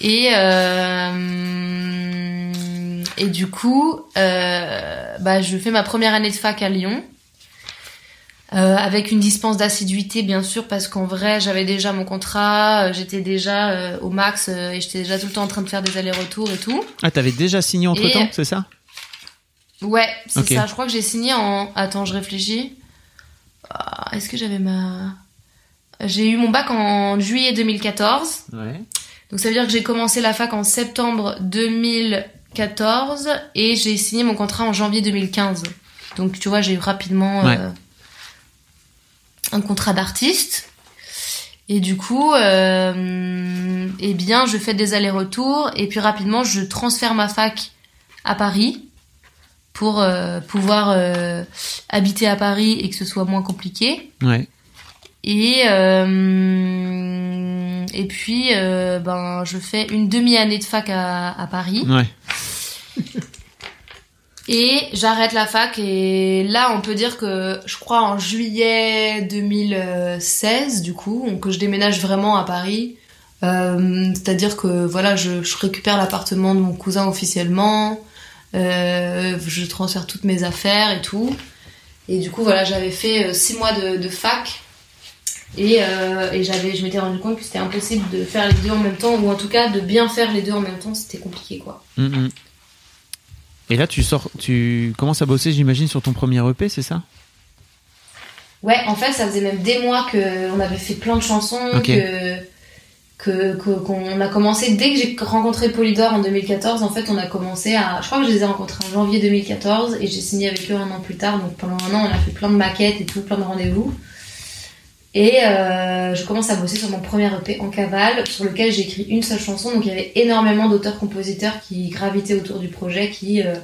Et euh, et du coup, euh, bah je fais ma première année de fac à Lyon. Euh, avec une dispense d'assiduité bien sûr parce qu'en vrai j'avais déjà mon contrat, euh, j'étais déjà euh, au max et j'étais déjà tout le temps en train de faire des allers-retours et tout. Ah t'avais déjà signé entre temps Et- c'est ça? Ouais, c'est ça. Je crois que j'ai signé en. Attends, je réfléchis. Ah, Est-ce que j'avais ma. J'ai eu mon bac en juillet 2014. Ouais. Donc ça veut dire que j'ai commencé la fac en septembre 2014 et j'ai signé mon contrat en janvier 2015. Donc tu vois, j'ai eu rapidement Ouais. euh, un contrat d'artiste. Et du coup, euh, eh bien, je fais des allers-retours et puis rapidement, je transfère ma fac à Paris pour euh, pouvoir habiter à Paris et que ce soit moins compliqué. Ouais. Et euh, et puis euh, ben je fais une demi-année de fac à, à Paris. Ouais. et j'arrête la fac et là on peut dire que je crois en juillet 2016 du coup que je déménage vraiment à Paris. Euh, c'est-à-dire que voilà je, je récupère l'appartement de mon cousin officiellement. Euh, je transfère toutes mes affaires et tout. Et du coup voilà j'avais fait euh, six mois de, de fac et, euh, et j'avais, je m'étais rendu compte que c'était impossible de faire les deux en même temps, ou en tout cas de bien faire les deux en même temps, c'était compliqué quoi. Mm, mm. Et là tu sors, tu commences à bosser j'imagine sur ton premier EP c'est ça? Ouais, en fait, ça faisait même des mois qu'on avait fait plein de chansons, Ok. que que que- qu'on a commencé dès que j'ai rencontré Polydor en 2014. En fait, on a commencé à, je crois que je les ai rencontrés en janvier 2014 et j'ai signé avec eux un an plus tard. Donc pendant un an, on a fait plein de maquettes et tout, plein de rendez-vous. Et euh, je commence à bosser sur mon premier EP en cavale, sur lequel j'ai écrit une seule chanson. Donc il y avait énormément d'auteurs-compositeurs qui gravitaient autour du projet, qui euh,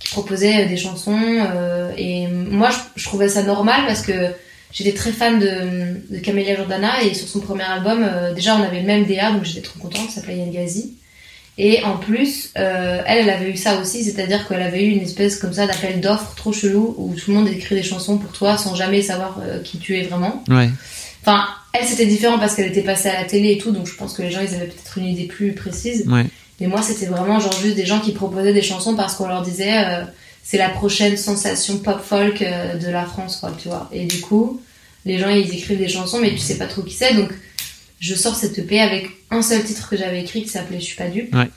qui proposaient des chansons. euh, et moi, je, trouvais ça normal parce que j'étais très fan de, de Camélia Jordana et sur son premier album, euh, déjà on avait le même DA, donc j'étais trop contente, ça s'appelait Yangazi. Et en plus, euh, elle, elle avait eu ça aussi, c'est-à-dire qu'elle avait eu une espèce comme ça d'appel d'offres trop chelou où tout le monde écrit des chansons pour toi sans jamais savoir euh, qui tu es vraiment. Ouais. Enfin, elle c'était différent parce qu'elle était passée à la télé et tout, donc je pense que les gens ils avaient peut-être une idée plus précise. Ouais. Mais moi c'était vraiment genre juste des gens qui proposaient des chansons parce qu'on leur disait euh, c'est la prochaine sensation pop folk de la France, quoi, tu vois. Et du coup, les gens ils écrivent des chansons, mais tu sais pas trop qui c'est, donc je sors cette EP avec un seul titre que j'avais écrit qui s'appelait Je suis pas dupe. Ouais.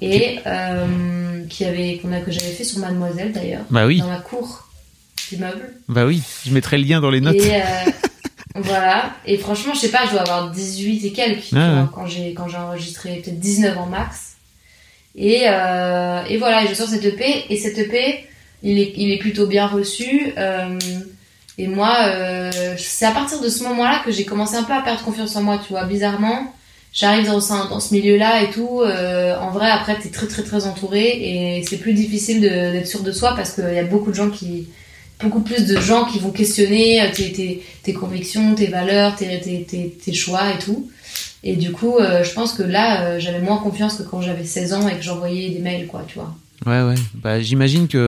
Et euh, qui avait, qu'on a, que j'avais fait sur Mademoiselle d'ailleurs, Bah oui, dans la cour d'immeuble. bah oui. Je mettrai le lien dans les notes. Et euh, voilà. Et franchement, je sais pas, je dois avoir 18 et quelques Ah vois, quand j'ai quand j'ai enregistré, peut-être 19 en max. Et, euh, et voilà, et je sors cette EP. Et cette EP, il est, il est plutôt bien reçu. euh, et moi, euh, c'est à partir de ce moment-là que j'ai commencé un peu à perdre confiance en moi, tu vois, bizarrement. J'arrive dans, ce- milieu-là et tout. euh, en vrai, après, t'es très très très entouré et c'est plus difficile d'être sûr de soi parce qu'il y a beaucoup de gens qui, beaucoup plus de gens qui vont questionner euh, tes, convictions, tes valeurs, tes, choix et tout. Et du coup, je pense que là, j'avais moins confiance que quand j'avais 16 ans et que j'envoyais des mails, quoi, tu vois. Ouais, ouais. Bah, j'imagine que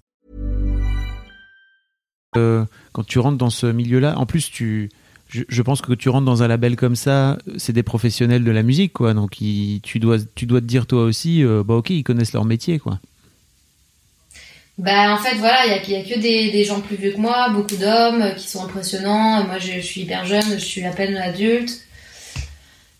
Euh, quand tu rentres dans ce milieu-là, en plus, tu, je, pense que tu rentres dans un label comme ça, c'est des professionnels de la musique, quoi. Donc, tu dois, tu dois te dire toi aussi, euh, bah ok, ils connaissent leur métier, quoi. Bah en fait voilà, il y a, que des, des gens plus vieux que moi, beaucoup d'hommes euh, qui sont impressionnants. Moi je, je suis hyper jeune, je suis à peine adulte.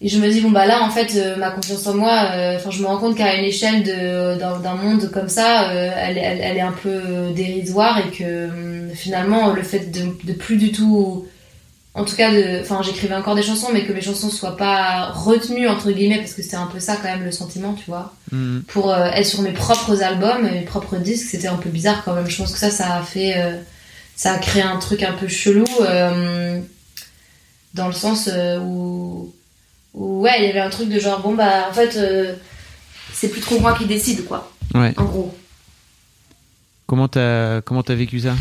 Et je me dis bon bah là en fait euh, ma confiance en moi, euh, enfin je me rends compte qu'à une échelle d'un monde comme ça, euh, elle, elle, elle est un peu dérisoire et que finalement le fait de, de plus du tout, en tout cas de, enfin j'écrivais encore des chansons mais que mes chansons soient pas retenues entre guillemets parce que c'était un peu ça quand même le sentiment tu vois Mhm. pour être sur mes propres albums, mes propres disques, c'était un peu bizarre quand même. Je pense que ça, ça a fait, ça a créé un truc un peu chelou dans le sens où, où, ouais, il y avait un truc de genre bon bah en fait euh, c'est plus trop moi qui décide quoi, Ouais. en gros. Comment t'as, comment t'as vécu ça?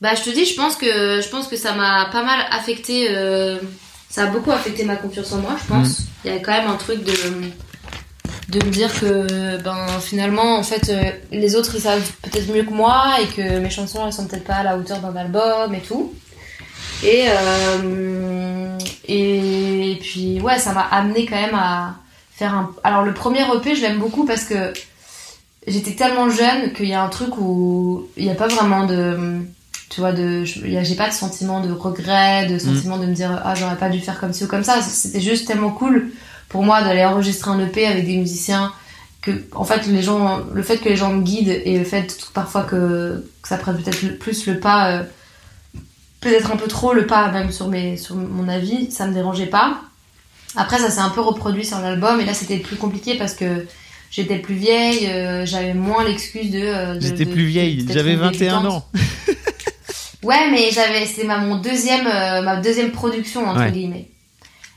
Bah je te dis, je pense que je pense que ça m'a pas mal affecté. euh, ça a beaucoup affecté ma confiance en moi, je pense. Il y avait quand même un truc de de me dire que ben finalement en fait euh, les autres ils savent peut-être mieux que moi et que mes chansons elles sont peut-être pas à la hauteur d'un album et tout. Et euh, et puis ouais, ça m'a amené quand même à faire un. Alors le premier EP, je l'aime beaucoup parce que j'étais tellement jeune qu'il y a un truc où il n'y a pas vraiment de tu vois de j'ai pas de sentiment de regret de sentiment de me dire ah j'aurais pas dû faire comme ci ou comme ça c'était juste tellement cool pour moi d'aller enregistrer un EP avec des musiciens que en fait les gens le fait que les gens me guident et le fait parfois que, que ça prenne peut-être plus le pas euh, peut-être un peu trop le pas même sur mes sur mon avis ça me dérangeait pas après ça s'est un peu reproduit sur l'album et là c'était plus compliqué parce que j'étais plus vieille euh, j'avais moins l'excuse de, euh, de J'étais plus vieille, j'avais une 21 débutante. ans. Ouais, mais j'avais, c'était ma, mon deuxième, euh, ma deuxième production, entre Ouais. guillemets.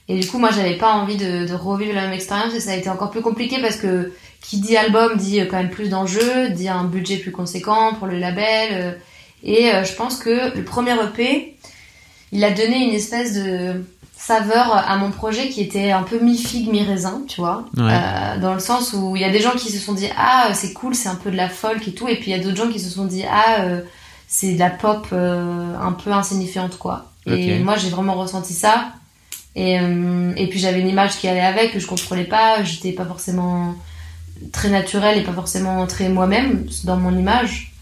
Et du coup, moi, j'avais pas envie de, de revivre la même expérience et ça a été encore plus compliqué parce que qui dit album dit quand même plus d'enjeux, dit un budget plus conséquent pour le label. Euh, et euh, je pense que le premier EP, il a donné une espèce de saveur à mon projet qui était un peu mi-figue, mi-raisin, tu vois. Ouais. Euh, dans le sens où il y a des gens qui se sont dit, ah, c'est cool, c'est un peu de la folk et tout. Et puis il y a d'autres gens qui se sont dit, ah, euh, c'est de la pop euh, un peu insignifiante, quoi. Et moi, j'ai vraiment ressenti ça. Et, euh, et puis j'avais une image qui allait avec, que je contrôlais pas. J'étais pas forcément très naturelle et pas forcément très moi-même dans mon image.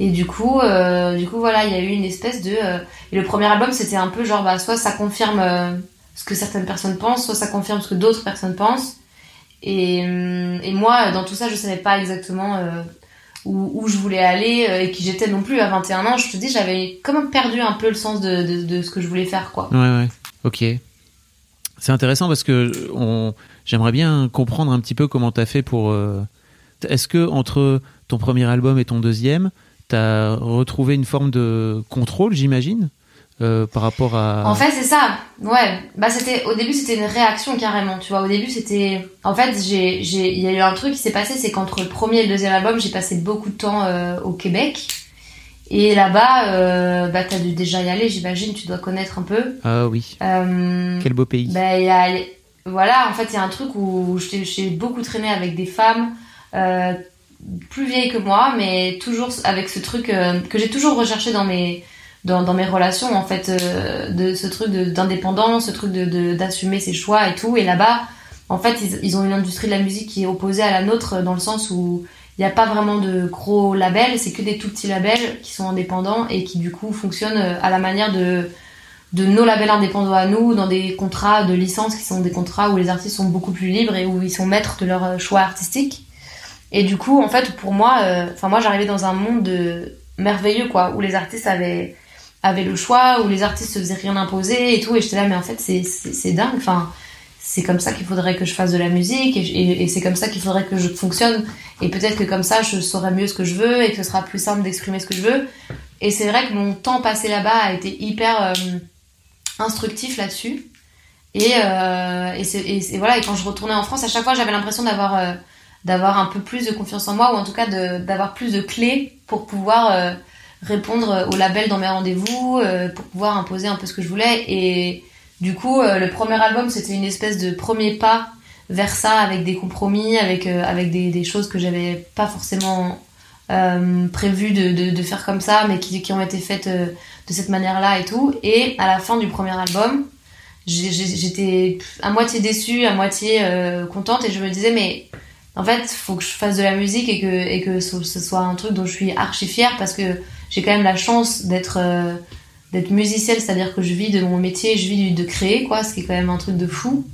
Et du coup, euh, du coup, voilà, il y a eu une espèce de. euh, et le premier album, c'était un peu genre, bah, soit ça confirme euh, ce que certaines personnes pensent, soit ça confirme ce que d'autres personnes pensent. Et, et moi, dans tout ça, je savais pas exactement où, où je voulais aller et qui j'étais non plus à 21 ans. Je te dis, j'avais quand même perdu un peu le sens de, de, ce que je voulais faire, quoi. Ouais, ouais. Ok. C'est intéressant parce que j'aimerais bien comprendre un petit peu comment t'as fait pour. Est-ce que entre ton premier album et ton deuxième, t'as retrouvé une forme de contrôle, j'imagine euh, par rapport à. En fait, c'est ça. Ouais. Bah, c'était au début, c'était une réaction carrément. Tu vois, au début, c'était. En fait, j'ai, il y a eu un truc qui s'est passé, c'est qu'entre le premier et le deuxième album, j'ai passé beaucoup de temps euh, au Québec. Et là-bas, euh, bah, t'as dû déjà y aller, j'imagine. Tu dois connaître un peu. Ah oui. Euh, Quel beau pays. bah, il y a, voilà, en fait, il y a un truc où j'ai j'ai beaucoup traîné avec des femmes plus vieilles que moi, mais toujours avec ce truc euh, que j'ai toujours recherché dans mes dans, mes relations, en fait, euh, de ce truc d'indépendance, ce truc de d'assumer ses choix et tout. Et là-bas, en fait, ils, ont une industrie de la musique qui est opposée à la nôtre dans le sens où il n'y a pas vraiment de gros labels, c'est que des tout petits labels qui sont indépendants et qui du coup fonctionnent euh, à la manière de de nos labels indépendants à nous, dans des contrats de licence qui sont des contrats où les artistes sont beaucoup plus libres et où ils sont maîtres de leur euh, choix artistique. Et du coup, en fait, pour moi, euh, enfin moi, j'arrivais dans un monde de merveilleux, quoi, où les artistes avaient avaient le choix, où les artistes se faisaient rien imposer et tout. Et j'étais là, mais en fait, c'est dingue. Enfin, c'est comme ça qu'il faudrait que je fasse de la musique et, et- c'est comme ça qu'il faudrait que je fonctionne. Et peut-être que comme ça, je saurai mieux ce que je veux et que ce sera plus simple d'exprimer ce que je veux. Et c'est vrai que mon temps passé là-bas a été hyper euh, instructif là-dessus. Et, euh, et, et, voilà, et quand je retournais en France, à chaque fois, j'avais l'impression d'avoir d'avoir un peu plus de confiance en moi ou en tout cas d'avoir plus de clés pour pouvoir euh, répondre au label dans mes rendez-vous, euh, pour pouvoir imposer un peu ce que je voulais. Et du coup, euh, le premier album, c'était une espèce de premier pas vers ça avec des compromis, avec, avec des, des choses que j'avais pas forcément prévu de, de, de faire comme ça, mais qui, qui ont été faites de cette manière-là et tout. Et à la fin du premier album, j'étais à moitié déçue, à moitié contente, et je me disais, mais en fait, faut que je fasse de la musique et que, et que ce, soit un truc dont je suis archi fière parce que j'ai quand même la chance d'être euh, d'être musicienne, c'est-à-dire que je vis de mon métier, je vis de créer, quoi, ce qui est quand même un truc de fou.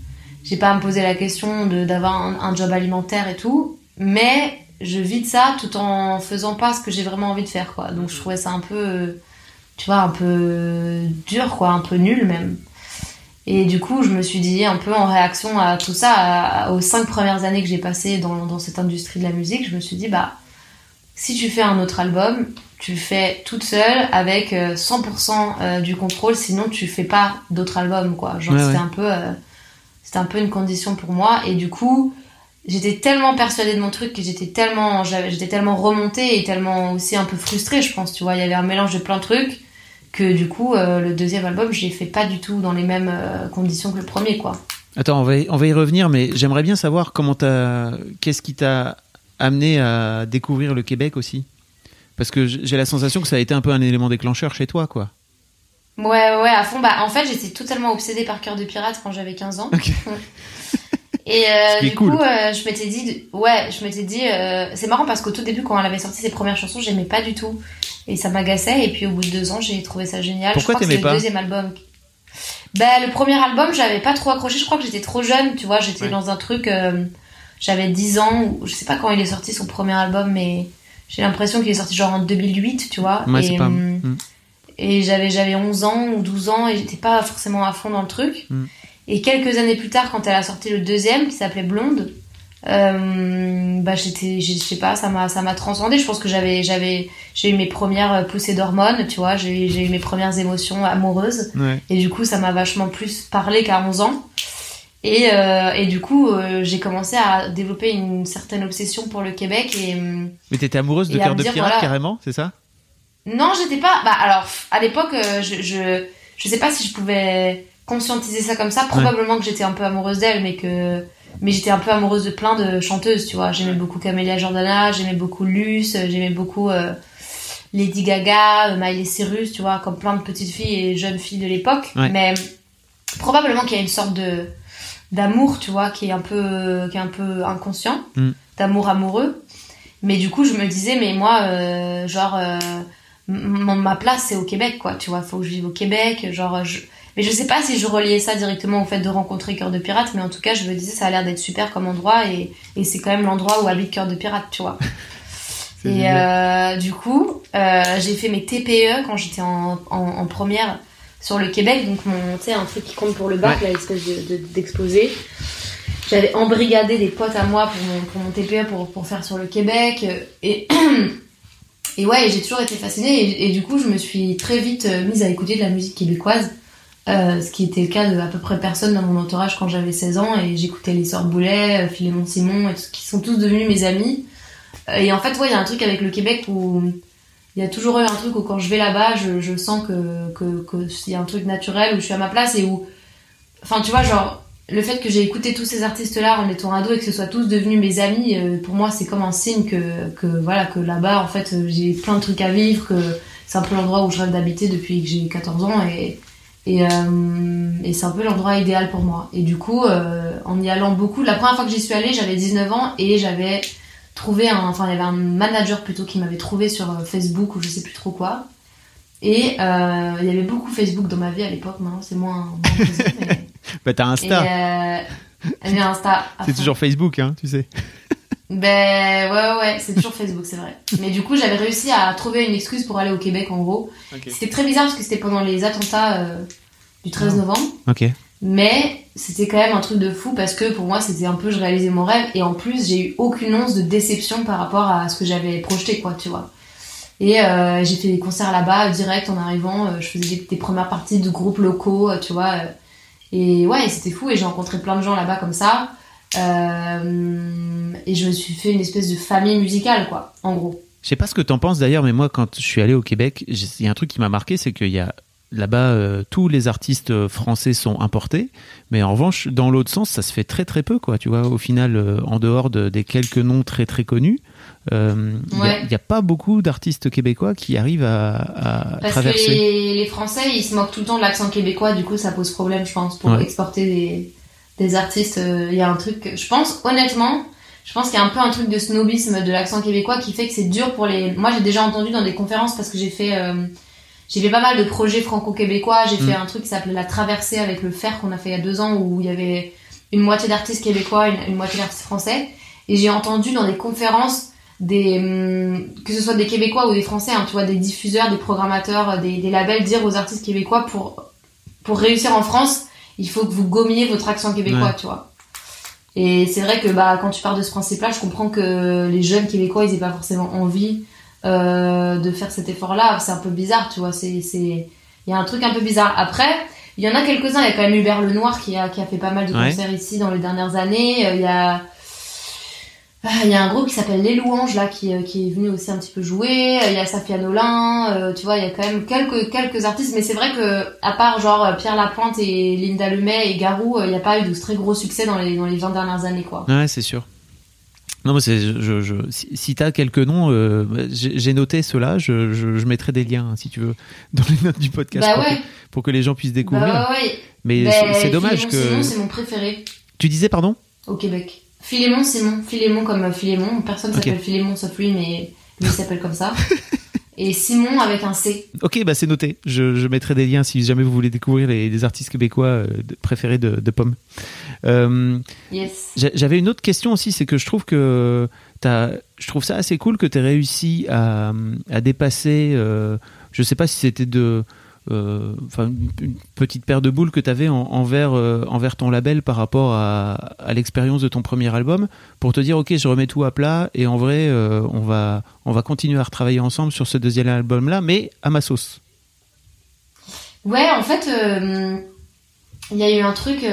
J'ai pas à me poser la question d'avoir un, un job alimentaire et tout, mais je vis de ça tout en faisant pas ce que j'ai vraiment envie de faire, quoi. Donc je trouvais ça un peu, euh, tu vois, un peu dur, quoi, un peu nul même. Et du coup, je me suis dit, un peu en réaction à tout ça, à- aux cinq premières années que j'ai passées dans, dans cette industrie de la musique, je me suis dit, bah, si tu fais un autre album, tu le fais toute seule avec euh, 100% euh, du contrôle, sinon tu fais pas d'autres albums, quoi. Genre, Ouais, c'était ouais. un peu, euh, c'était un peu une condition pour moi. Et du coup, j'étais tellement persuadée de mon truc que j'étais tellement, j'étais tellement remontée et tellement aussi un peu frustrée, je pense, tu vois. Il y avait un mélange de plein de trucs que du coup, euh, le deuxième album, je l'ai fait pas du tout dans les mêmes euh, conditions que le premier, quoi. Attends, on va, y, on va y revenir, mais j'aimerais bien savoir comment t'as, qu'est-ce qui t'a amené à découvrir le Québec aussi, parce que j'ai la sensation que ça a été un peu un élément déclencheur chez toi, quoi. Ouais, ouais, à fond. Bah, en fait, j'étais totalement obsédée par Cœur de Pirate quand j'avais 15 ans. Et euh, du cool. coup, euh, je m'étais dit, ouais, je m'étais dit, euh, c'est marrant parce qu'au tout début, quand elle avait sorti ses premières chansons, j'aimais pas du tout. Et ça m'agaçait. Et puis au bout de deux ans, j'ai trouvé ça génial. Pourquoi t'aimais c'est pas le deuxième album. Bah, le premier album, j'avais pas trop accroché. Je crois que j'étais trop jeune, tu vois. J'étais Ouais. dans un truc. j'avais 10 ans. Je sais pas quand il est sorti son premier album, mais j'ai l'impression qu'il est sorti genre en 2008, tu vois. Ouais, et, c'est pas. hum, Hmm. et j'avais j'avais 11 ans ou 12 ans et j'étais pas forcément à fond dans le truc. Mm. Et quelques années plus tard, quand elle a sorti le deuxième qui s'appelait Blonde, euh, bah j'étais, je sais pas, ça m'a ça m'a transcendé. Je pense que j'avais j'avais j'ai eu mes premières euh, poussées d'hormones, tu vois, j'ai j'ai eu mes premières émotions amoureuses Ouais. et du coup ça m'a vachement plus parlé qu'à 11 ans. Et, euh, et du coup, euh, j'ai commencé à développer une certaine obsession pour le Québec et hum, Mais t'étais amoureuse de Cœur de Pirate voilà. carrément, c'est ça? Non, j'étais pas. Bah alors, à l'époque, euh, je, je je sais pas si je pouvais conscientiser ça comme ça. Probablement que j'étais un peu amoureuse d'elle, mais que mais j'étais un peu amoureuse de plein de chanteuses, tu vois. J'aimais beaucoup Camélia Jordana, j'aimais beaucoup Luce, j'aimais beaucoup euh, Lady Gaga, euh, Miley Cyrus, tu vois, comme plein de petites filles et jeunes filles de l'époque. Ouais. Mais probablement qu'il y a une sorte de d'amour, tu vois, qui est un peu qui est un peu inconscient, Mm. d'amour amoureux. Mais du coup, je me disais, mais moi, euh, genre, euh, ma place, c'est au Québec, quoi. Tu vois, faut que je vive au Québec. Genre, je... Mais je sais pas si je reliais ça directement au fait de rencontrer Cœur de Pirate, mais en tout cas, je me disais, ça a l'air d'être super comme endroit et, et c'est quand même l'endroit où habite Cœur de Pirate, tu vois. Et euh, du coup, euh, j'ai fait mes TPE quand j'étais en, en, en première sur le Québec, donc mon, tu sais, un truc qui compte pour le bac, Ouais. là, espèce de, de- d'exposé. J'avais embrigadé des potes à moi pour mon, pour mon TPE pour, pour faire sur le Québec. euh, Et, et ouais, j'ai toujours été fascinée et, du coup, je me suis très vite mise à écouter de la musique québécoise, euh, ce qui était le cas de à peu près personne dans mon entourage quand j'avais 16 ans et j'écoutais les Sœurs Boulet, euh, Philémon Simon, et tout, qui sont tous devenus mes amis. Et en fait, ouais, il y a un truc avec le Québec où il y a toujours eu un truc où quand je vais là-bas, je, je sens que qu'il y a un truc naturel où je suis à ma place et où, enfin, tu vois, genre le fait que j'ai écouté tous ces artistes-là en étant ado et que ce soit tous devenus mes amis, euh, pour moi, c'est comme un signe que, que voilà, que là-bas, en fait, euh, j'ai plein de trucs à vivre, que c'est un peu l'endroit où je rêve d'habiter depuis que j'ai 14 ans et, et, euh, et c'est un peu l'endroit idéal pour moi. Et du coup, en y allant beaucoup, la première fois que j'y suis allée, j'avais 19 ans et j'avais trouvé un, enfin, il y avait un manager plutôt qui m'avait trouvé sur Facebook ou je sais plus trop quoi. Et il y avait beaucoup Facebook dans ma vie à l'époque, maintenant c'est moins, moins mais... Bah, t'as Insta. Et euh, Insta. C'est toujours Facebook, hein, tu sais. Ben ouais ouais, c'est toujours Facebook, c'est vrai. Mais du coup, j'avais réussi à trouver une excuse pour aller au Québec en gros. C'était très bizarre parce que c'était pendant les attentats euh, du 13 novembre. Ok. Mais c'était quand même un truc de fou parce que pour moi, c'était un peu je réalisais mon rêve et en plus, j'ai eu aucune once de déception par rapport à ce que j'avais projeté quoi, tu vois. Et euh, j'ai fait des concerts là-bas direct en arrivant, euh, je faisais des, des, premières parties de groupes locaux, tu vois et ouais, c'était fou et j'ai rencontré plein de gens là-bas comme ça. Euh, et je me suis fait une espèce de famille musicale, quoi, en gros. Je sais pas ce que t'en penses d'ailleurs, mais moi, quand je suis allé au Québec, il y a un truc qui m'a marqué, c'est qu'il y a là-bas, euh, tous les artistes français sont importés, mais en revanche, dans l'autre sens, ça se fait très très peu, quoi. Tu vois, au final, euh, en dehors de, des quelques noms très très connus, euh, il n'y a, pas beaucoup d'artistes québécois qui arrivent à, à Parce traverser. que les, les, Français, ils se moquent tout le temps de l'accent québécois, du coup, ça pose problème, je pense, pour ouais. exporter des, des artistes. Il y a un truc, je pense, honnêtement, je pense qu'il y a un peu un truc de snobisme de l'accent québécois qui fait que c'est dur pour les. Moi, j'ai déjà entendu dans des conférences parce que j'ai fait. Euh, j'ai fait pas mal de projets franco-québécois. J'ai mm. fait un truc qui s'appelait La Traversée avec le fer qu'on a fait il y a deux ans où il y avait une moitié d'artistes québécois, une, une moitié d'artistes français. Et j'ai entendu dans des conférences des hum, que ce soit des Québécois ou des Français, hein, tu vois, des diffuseurs, des programmateurs, des, des, labels dire aux artistes québécois pour pour réussir en France, il faut que vous gommiez votre accent québécois, ouais. tu vois. Et c'est vrai que bah quand tu pars de ce principe-là, je comprends que les jeunes Québécois ils aient pas forcément envie euh, de faire cet effort-là. C'est un peu bizarre, tu vois. C'est c'est il y a un truc un peu bizarre. Après, il y en a quelques-uns. Il y a quand même Hubert Lenoir qui a qui a fait pas mal de concerts ici dans les dernières années. Il y a il y a un groupe qui s'appelle Les Louanges là qui, qui est venu aussi un petit peu jouer. Il y a Safia Nolin, euh, tu vois, il y a quand même quelques quelques artistes, mais c'est vrai que à part genre Pierre Lapointe et Linda Lemay et Garou, il n'y a pas eu de très gros succès dans les dans les 20 dernières années quoi. Ouais, c'est sûr. Non, mais c'est, je, je, si, tu as quelques noms, euh, j'ai noté ceux-là, je, je, mettrai des liens, si tu veux, dans les notes du podcast bah pour, ouais. que, pour, que, les gens puissent découvrir. Bah ouais. Mais bah, c'est dommage que. C'est mon préféré. Tu disais, pardon? Au Québec. Philémon, Simon. Philémon comme Philémon. Personne s'appelle okay. Philémon sauf lui, mais lui s'appelle comme ça. Et Simon avec un C. Ok, bah c'est noté. Je, je, mettrai des liens si jamais vous voulez découvrir les, les artistes québécois euh, préférés de, de Pomme. Euh, yes. J'avais une autre question aussi, c'est que je trouve que as, je trouve ça assez cool que tu aies réussi à, à dépasser. Euh, je sais pas si c'était de euh, enfin une petite paire de boules que tu avais en, envers, euh, envers ton label par rapport à, à l'expérience de ton premier album pour te dire ok je remets tout à plat et en vrai euh, on, va, on va continuer à retravailler ensemble sur ce deuxième album là mais à ma sauce. Ouais en fait il y a eu un truc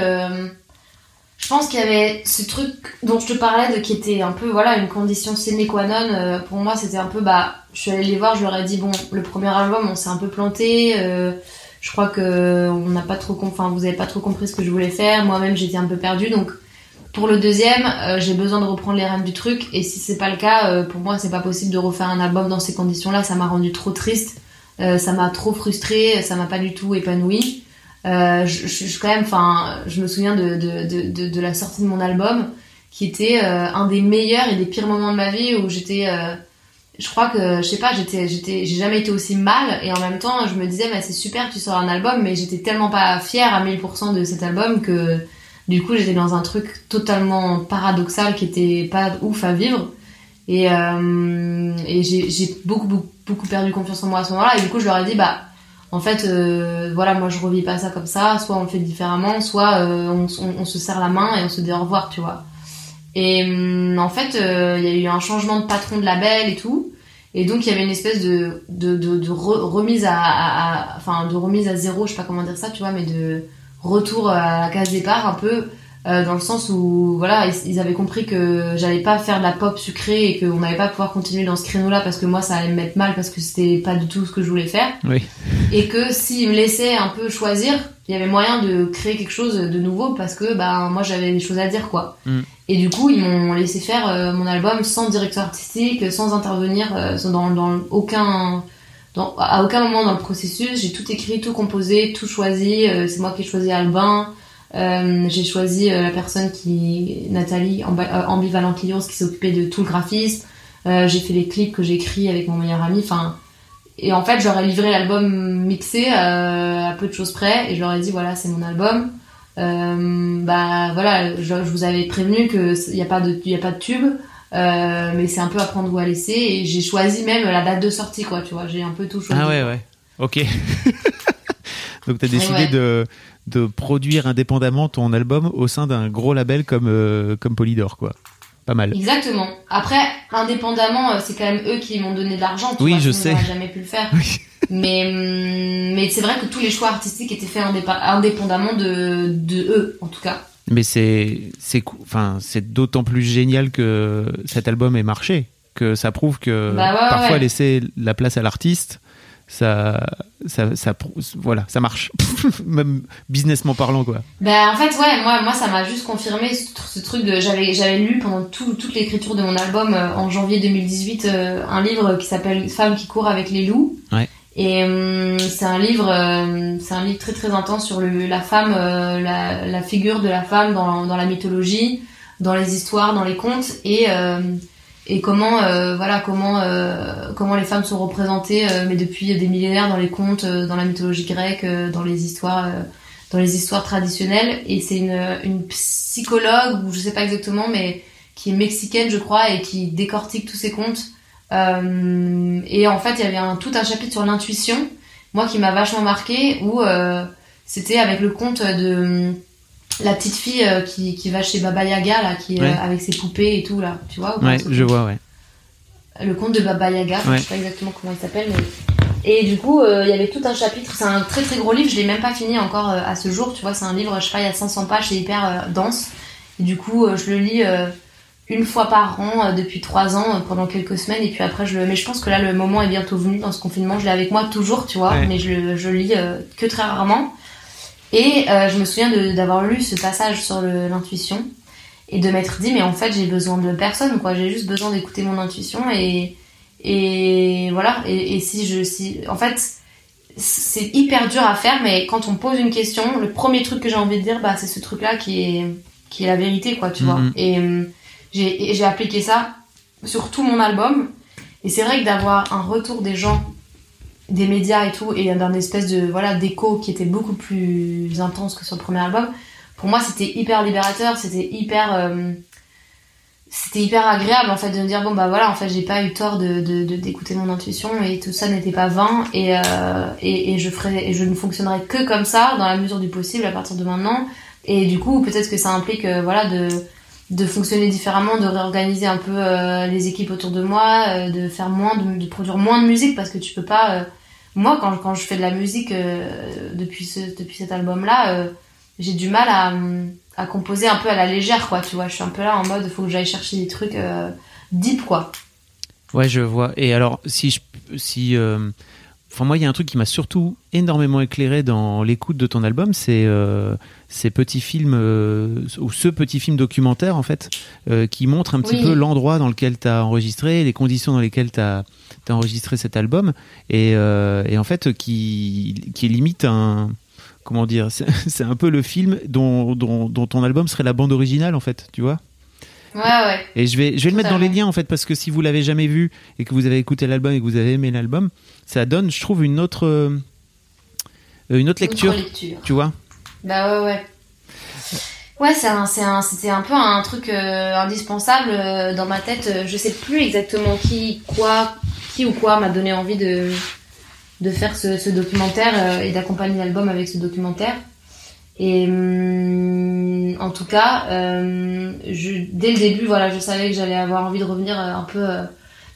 je pense qu'il y avait ce truc dont je te parlais de qui était un peu voilà une condition sine qua non pour moi c'était un peu bah je suis allée les voir je leur ai dit bon le premier album on s'est un peu planté euh, je crois que n'a pas trop vous avez pas trop compris ce que je voulais faire moi-même j'étais un peu perdue donc pour le deuxième euh, j'ai besoin de reprendre les rênes du truc et si c'est pas le cas euh, pour moi c'est pas possible de refaire un album dans ces conditions là ça m'a rendu trop triste ça m'a trop frustrée ça m'a pas du tout épanouie. euh, je, je, je, quand même, enfin, je me souviens de, de, de, la sortie de mon album, qui était euh, un des meilleurs et des pires moments de ma vie où j'étais, euh, je crois que, je sais pas, j'étais, j'étais, j'ai jamais été aussi mal et en même temps, je me disais, mais c'est super, tu sors un album, mais j'étais tellement pas fière à 1000% de cet album que du coup, j'étais dans un truc totalement paradoxal qui était pas ouf à vivre. Et, euh, et j'ai beaucoup, beaucoup, beaucoup perdu confiance en moi à ce moment-là. Et du coup, je leur ai dit, bah, en fait, euh, voilà, moi je revis pas ça comme ça. Soit on fait différemment, soit euh, on, se serre la main et on se dit au revoir, tu vois. Et hum, en fait, il euh, y a eu un changement de patron de label et tout. Et donc il y avait une espèce de remise à zéro, je sais pas comment dire ça, tu vois, mais de retour à la case départ un peu euh, dans le sens où voilà ils, avaient compris que j'allais pas faire de la pop sucrée et qu'on n'allait pas pouvoir continuer dans ce créneau là parce que moi ça allait me mettre mal parce que c'était pas du tout ce que je voulais faire oui. et que s'ils me laissaient un peu choisir il y avait moyen de créer quelque chose de nouveau parce que bah moi j'avais des choses à dire quoi mm. et du coup ils m'ont laissé faire euh, mon album sans directeur artistique sans intervenir euh, dans, dans aucun dans, à aucun moment dans le processus j'ai tout écrit tout composé tout choisi c'est moi qui ai choisi Albin euh, j'ai choisi euh, la personne qui, Nathalie euh, Ambivalente Lyons, qui s'occupait de tout le graphisme. j'ai fait les clips que j'ai écrits avec mon meilleur ami. Enfin, et en fait, j'aurais livré l'album mixé à peu de choses près, et je leur ai dit voilà, c'est mon album. bah voilà, je, vous avais prévenu que il n'y a pas de, y a pas de tube. mais c'est un peu à prendre ou à laisser et j'ai choisi même la date de sortie quoi tu vois j'ai un peu tout choisi ah ouais ouais ok donc t'as décidé de de produire indépendamment ton album au sein d'un gros label comme euh, comme Polydor quoi. Pas mal. Exactement. Après, indépendamment, euh, c'est quand même eux qui m'ont donné de l'argent. Oui, vois, je sais. jamais pu le faire. Mais hum, mais c'est vrai que tous les choix artistiques étaient faits indépendamment de de eux, en tout cas. Mais c'est c'est enfin c'est d'autant plus génial que cet album ait marché, que ça prouve que bah parfois laisser la place à l'artiste ça, ça, ça, voilà, ça marche, même businessment parlant quoi. Ben en fait ouais, moi, moi ça m'a juste confirmé ce, truc de, j'avais, j'avais lu pendant tout, toute l'écriture de mon album euh, en janvier 2018 euh, un livre qui s'appelle Femme qui court avec les loups. Ouais. Et hum, c'est un livre, euh, c'est un livre très très intense sur le, la femme, la, la, figure de la femme dans, dans la mythologie, dans les histoires, dans les contes et et comment euh, voilà comment euh, comment les femmes sont représentées euh, mais depuis des millénaires dans les contes dans la mythologie grecque dans les histoires dans les histoires traditionnelles. Et c'est une une psychologue ou je sais pas exactement mais qui est mexicaine je crois et qui décortique tous ces contes. Et en fait il y avait un tout un chapitre sur l'intuition moi qui m'a vachement marqué où c'était avec le conte de la petite fille euh, qui, qui, va chez Baba Yaga là qui euh, avec ses poupées et tout là. Tu vois ouais je vois ouais. Le conte de Baba Yaga je sais pas exactement comment il s'appelle mais et du coup euh, il y avait tout un chapitre c'est un très très gros livre je l'ai même pas fini encore à ce jour tu vois c'est un livre je sais pas il y a 500 pages c'est hyper dense. Et du coup je le lis une fois par an depuis trois ans pendant quelques semaines et puis après je le mais je pense que là le moment est bientôt venu dans ce confinement je l'ai avec moi toujours tu vois mais je, je lis que très rarement et euh, je me souviens d'avoir lu ce passage sur l'intuition et de m'être dit mais en fait j'ai besoin de personne quoi, j'ai juste besoin d'écouter mon intuition et et voilà et, et si je si en fait c'est hyper dur à faire mais quand on pose une question, le premier truc que j'ai envie de dire bah c'est ce truc là qui est qui est la vérité quoi, tu vois. Mm-hmm. Et euh, j'ai j'ai appliqué ça sur tout mon album et c'est vrai que d'avoir un retour des gens des médias et tout et d'un espèce de voilà d'écho qui était beaucoup plus intense que sur premier album. Pour moi c'était hyper libérateur c'était hyper euh, c'était hyper agréable en fait de me dire bon bah voilà en fait j'ai pas eu tort de d'écouter mon intuition et tout ça n'était pas vain et, euh, et, je ferai et je ne fonctionnerai que comme ça dans la mesure du possible à partir de maintenant. Et du coup peut-être que ça implique euh, voilà de de fonctionner différemment, de réorganiser un peu les équipes autour de moi, de faire moins, de, produire moins de musique parce que tu peux pas moi, quand, quand je fais de la musique euh, depuis, ce, depuis cet album-là, euh, j'ai du mal à, à, composer un peu à la légère, quoi, tu vois. Je suis un peu là en mode, faut que j'aille chercher des trucs euh, deep, quoi. Ouais, je vois. Et alors, si je, si, enfin moi, il y a un truc qui m'a surtout énormément éclairé dans l'écoute de ton album, c'est ces petits films ou ce petit film documentaire en fait, qui montre un petit peu l'endroit dans lequel tu as enregistré, les conditions dans lesquelles tu as enregistré cet album et, euh, et, en fait qui, limite un comment dire c'est un peu le film dont, dont, dont, ton album serait la bande originale en fait tu vois. Ouais ouais. Et je vais je vais le mettre dans les liens en fait parce que si vous l'avez jamais vu et que vous avez écouté l'album et que vous avez aimé l'album ça donne je trouve une autre euh, une autre lecture, tu vois bah ouais ouais Ouais, c'est un, c'est un, c'était un peu un truc euh, indispensable dans ma tête. Je sais plus exactement qui, quoi, ou quoi m'a donné envie de, de faire ce, documentaire euh, et d'accompagner l'album avec ce documentaire. Et hum, en tout cas, euh, je, dès le début, voilà, je savais que j'allais avoir envie de revenir euh, un peu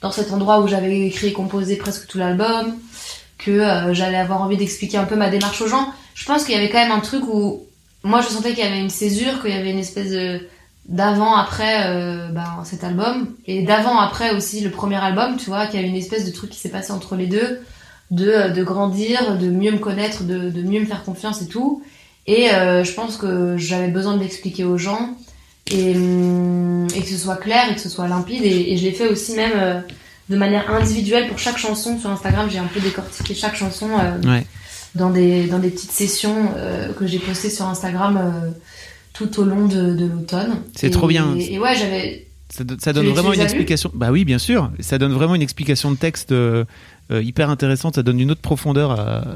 dans cet endroit où j'avais écrit et composé presque tout l'album, que euh, j'allais avoir envie d'expliquer un peu ma démarche aux gens. Je pense qu'il y avait quand même un truc où moi je sentais qu'il y avait une césure, qu'il y avait une espèce d'avant après euh, ben, cet album et d'avant après aussi le premier album, tu vois, qu'il y avait une espèce de truc qui s'est passé entre les deux, de, euh, de grandir, de mieux me connaître, de, de mieux me faire confiance et tout. Et je pense que j'avais besoin de l'expliquer aux gens et, hum, et, que ce soit clair et que ce soit limpide. Et, et je l'ai fait aussi même de manière individuelle pour chaque chanson sur Instagram. J'ai un peu décortiqué chaque chanson euh, dans, des, dans des petites sessions euh, que j'ai postées sur Instagram euh, tout au long de, de l'automne. C'est trop bien. Et, ouais, j'avais. Ça, donne vraiment une explication. Bah oui, bien sûr. Ça donne vraiment une explication de texte hyper intéressante. Ça donne une autre profondeur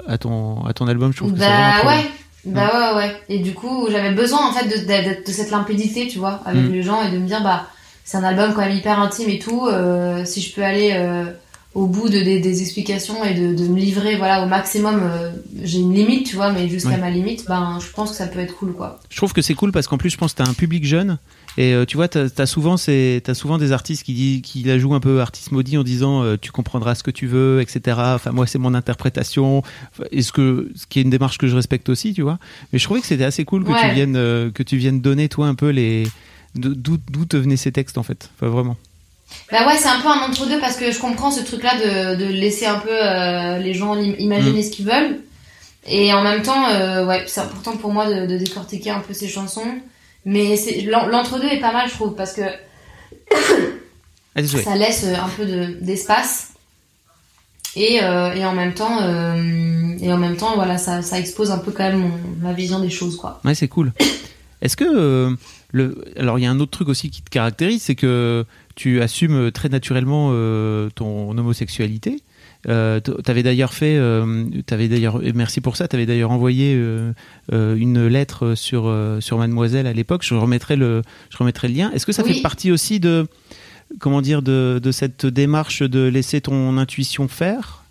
à, ton, à ton album, je trouve. Bah ouais. Bah ouais, ouais. Et du coup, j'avais besoin en fait de, de, cette limpidité, tu vois, avec mm. les gens et de me dire, bah c'est un album quand même hyper intime et tout. Euh, si je peux aller euh, au bout de, des explications et de, de, me livrer voilà au maximum, euh, j'ai une limite, tu vois, mais jusqu'à ma limite, ben je pense que ça peut être cool, quoi. Je trouve que c'est cool parce qu'en plus, je pense que t'as un public jeune. Et tu vois, t'as as souvent, as souvent des artistes qui, qui la jouent un peu artiste maudit en disant tu comprendras ce que tu veux, etc. Enfin, moi, c'est mon interprétation. est ce que, ce qui est une démarche que je respecte aussi, tu vois. Mais je trouvais que c'était assez cool que tu viennes, que tu viennes donner toi un peu les, D'où te venaient ces textes en fait Enfin, vraiment. Bah ouais, c'est un peu un entre-deux parce que je comprends ce truc-là de, de, laisser un peu euh, les gens imaginer mm. ce qu'ils veulent. Et en même temps, euh, ouais, c'est important pour moi de, de, décortiquer un peu ces chansons. Mais l'entre-deux est pas mal, je trouve, parce que ça laisse euh, un peu d'espace. et, et en même temps, et en même temps, voilà, ça, ça expose un peu quand même ma vision des choses, quoi. Ouais, c'est cool. Est-ce que alors il y a un autre truc aussi qui te caractérise, c'est que tu assumes très naturellement euh, ton homosexualité. Euh, avais d'ailleurs fait, euh, avais d'ailleurs, merci pour ça, tu avais d'ailleurs envoyé euh, une lettre sur sur Mademoiselle à l'époque. Je remettrai le, je remettrai le lien. Est-ce que ça fait partie aussi de, comment dire, de, de, cette démarche de laisser ton intuition faire?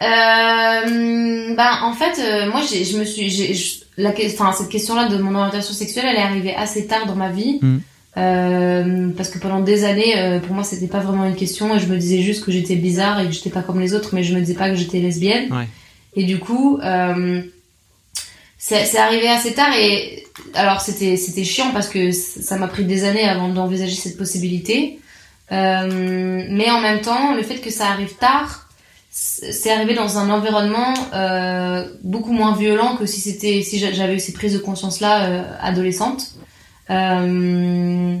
Ben en fait, moi je me suis, la, enfin, cette question-là de mon orientation sexuelle, elle est arrivée assez tard dans ma vie. Mm. Euh, parce que pendant des années, euh, pour moi, c'était pas vraiment une question et je me disais juste que j'étais bizarre et que j'étais pas comme les autres, mais je me disais pas que j'étais lesbienne. Ouais. Et du coup, euh, c'est arrivé assez tard et alors c'était c'était chiant parce que ça m'a pris des années avant d'envisager cette possibilité. Euh, mais en même temps, le fait que ça arrive tard, c'est arrivé dans un environnement euh, beaucoup moins violent que si c'était si j'avais eu ces prises de conscience là euh, adolescente mais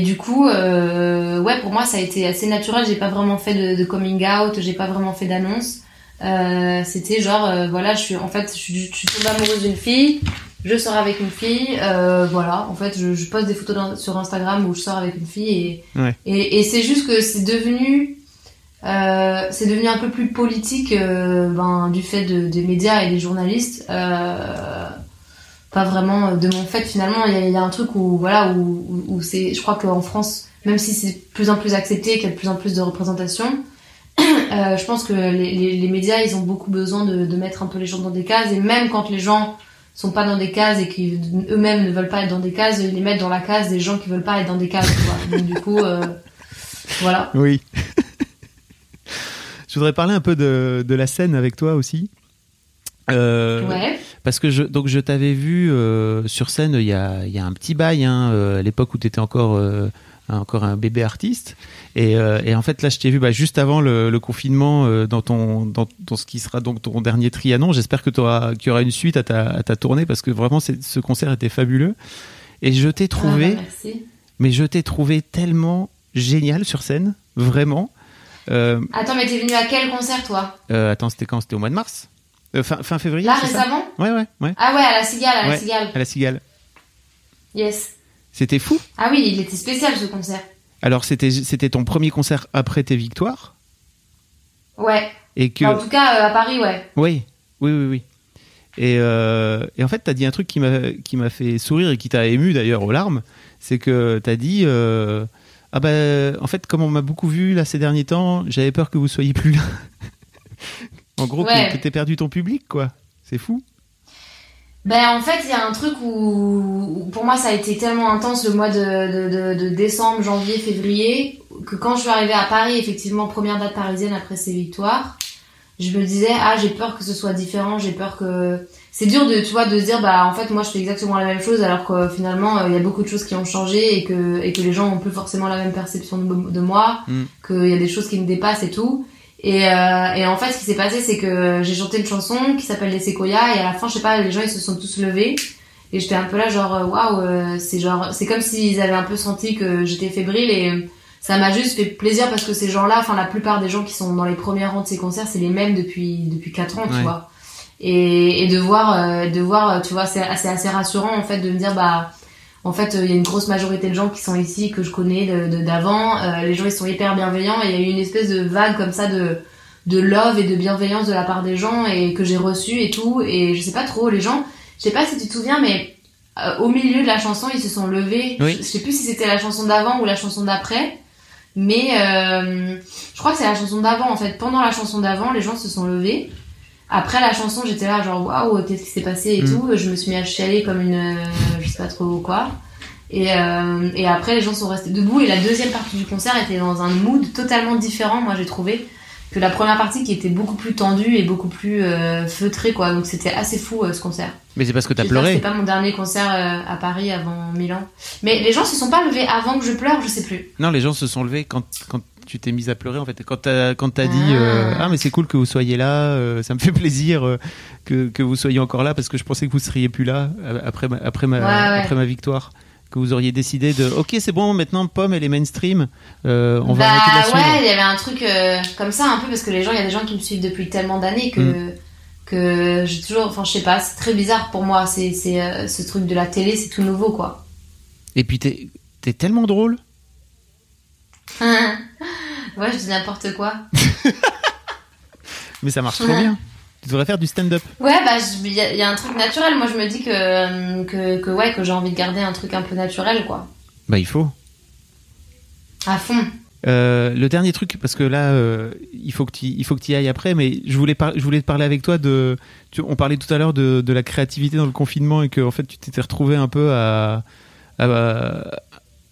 du coup euh, ouais pour moi ça a été assez naturel. J'ai pas vraiment fait de, de coming out j'ai pas vraiment fait d'annonce. Euh, c'était genre euh, voilà je suis en fait je suis, je suis tombée amoureuse d'une fille je sors avec une fille voilà. En fait je, je poste des photos sur Instagram où je sors avec une fille et et, et c'est juste que c'est devenu euh, c'est devenu un peu plus politique euh, ben, du fait de, des médias et des journalistes. Euh, pas vraiment de mon fait finalement. Il y a, y a, un truc où voilà où, où, c'est, je crois qu'en France, même si c'est plus en plus accepté, qu'il y a de plus en plus de représentation, euh, je pense que les, les, les, médias ils ont beaucoup besoin de, de, mettre un peu les gens dans des cases et même quand les gens sont pas dans des cases et qui eux-mêmes ne veulent pas être dans des cases, ils les mettent dans la case des gens qui veulent pas être dans des cases. Donc du coup, euh, voilà. Oui. Je voudrais parler un peu de, de la scène avec toi aussi. Euh, ouais. Parce que je, donc je t'avais vu euh, sur scène il y a, y a un petit bail, hein, euh, à l'époque où tu étais encore, encore un bébé artiste. Et, et en fait, là, je t'ai vu bah, juste avant le, le confinement dans, ton, dans, dans, ce qui sera donc ton dernier Trianon. J'espère qu'il y aura une suite à ta, à ta tournée parce que vraiment, ce concert était fabuleux. Et je t'ai trouvé, ah, bah, mais je t'ai trouvé tellement génial sur scène, vraiment. Attends, mais t'es venu à quel concert, toi? Attends, c'était quand? C'était au mois de mars euh, fin, fin, février Là, récemment Ouais, ouais, ouais. Ah ouais, à la Cigale, à la Cigale. À la Cigale. Yes. C'était fou Ah oui, il était spécial, ce concert. Alors, c'était, ton premier concert après tes victoires? Ouais. Et que... En tout cas, à Paris, ouais. Oui, oui, oui, oui. Et, euh, et en fait, t'as dit un truc qui m'a, fait sourire et qui t'a ému d'ailleurs aux larmes. C'est que t'as dit... Euh, ah ben, en fait, comme on m'a beaucoup vu là ces derniers temps, j'avais peur que vous soyez plus là. En gros, que, tu t'aies perdu ton public, quoi. C'est fou. Ben en fait, il y a un truc où, où pour moi ça a été tellement intense le mois de, de, de, de décembre, janvier, février que quand je suis arrivée à Paris, effectivement première date parisienne après ces victoires, je me disais ah j'ai peur que ce soit différent, j'ai peur que c'est dur de tu vois de se dire bah en fait moi je fais exactement la même chose alors que finalement euh, il y a beaucoup de choses qui ont changé et que et que les gens ont plus forcément la même perception de, de moi, Mm. qu'il y a des choses qui me dépassent et tout. Et, euh, et en fait, ce qui s'est passé, c'est que j'ai chanté une chanson qui s'appelle Les Séquoias, et à la fin, je sais pas, les gens ils se sont tous levés, et j'étais un peu là, genre, euh, waouh, euh, c'est genre, c'est comme s'ils avaient un peu senti que j'étais fébrile, et ça m'a juste fait plaisir parce que ces gens-là, enfin, la plupart des gens qui sont dans les premiers rangs de ces concerts, c'est les mêmes depuis depuis quatre ans, tu vois. Et, et de voir, euh, de voir, tu vois, c'est assez, assez rassurant en fait de me dire, bah, en fait, il y a une grosse majorité de gens qui sont ici que je connais de de- d'avant. Euh, les gens ils sont hyper bienveillants et il y a eu une espèce de vague comme ça de de love et de bienveillance de la part des gens et que j'ai reçu et tout. Et je sais pas trop, les gens, je sais pas si tu te souviens, mais euh, au milieu de la chanson, ils se sont levés. Oui. Je, je sais plus si c'était la chanson d'avant ou la chanson d'après. Mais euh, je crois que c'est la chanson d'avant en fait. Pendant la chanson d'avant, les gens se sont levés. Après la chanson, j'étais là genre waouh, qu'est-ce qui s'est passé et Mm. tout. Je me suis mis à chialer comme une, euh, je sais pas trop quoi. Et, euh, et après, les gens sont restés debout. Et la deuxième partie du concert était dans un mood totalement différent, moi j'ai trouvé, que la première partie qui était beaucoup plus tendue et beaucoup plus euh, feutrée, quoi. Donc c'était assez fou ce concert. Mais c'est parce que t'as pleuré. C'était pas mon dernier concert à Paris avant Milan. Mais les gens se sont pas levés avant que je pleure, je sais plus. Non, les gens se sont levés quand, quand tu t'es mise à pleurer, en fait. Quand t'as, quand t'as dit, Ah. euh, ah, mais c'est cool que vous soyez là, euh, ça me fait plaisir euh, que, que vous soyez encore là parce que je pensais que vous seriez plus là après ma, après ma, Ouais, ouais. après ma victoire. Que vous auriez décidé de, ok, c'est bon, maintenant Pomme, elle est mainstream, on va bah arrêter de la suivre. ouais, il y avait un truc comme ça un peu parce que les gens, il y a des gens qui me suivent depuis tellement d'années que Mm. que j'ai toujours, enfin je sais pas, c'est très bizarre pour moi. C'est c'est ce truc de la télé, c'est tout nouveau quoi. Et puis t'es, t'es tellement drôle. ouais, je dis n'importe quoi. Mais ça marche trop bien. Tu devrais faire du stand-up. Ouais, bah il y, a- il y a un truc naturel. Moi, je me dis que que, que ouais, que j'ai envie de garder un truc un peu naturel quoi, Bah, il faut. à fond. Euh, le dernier truc, parce que là, euh, il faut que tu il faut que tu y ailles après, mais je voulais, par- je voulais te parler avec toi de. tu- on parlait tout à l'heure de, de la créativité dans le confinement et que en fait, tu t'étais retrouvé un peu à, à-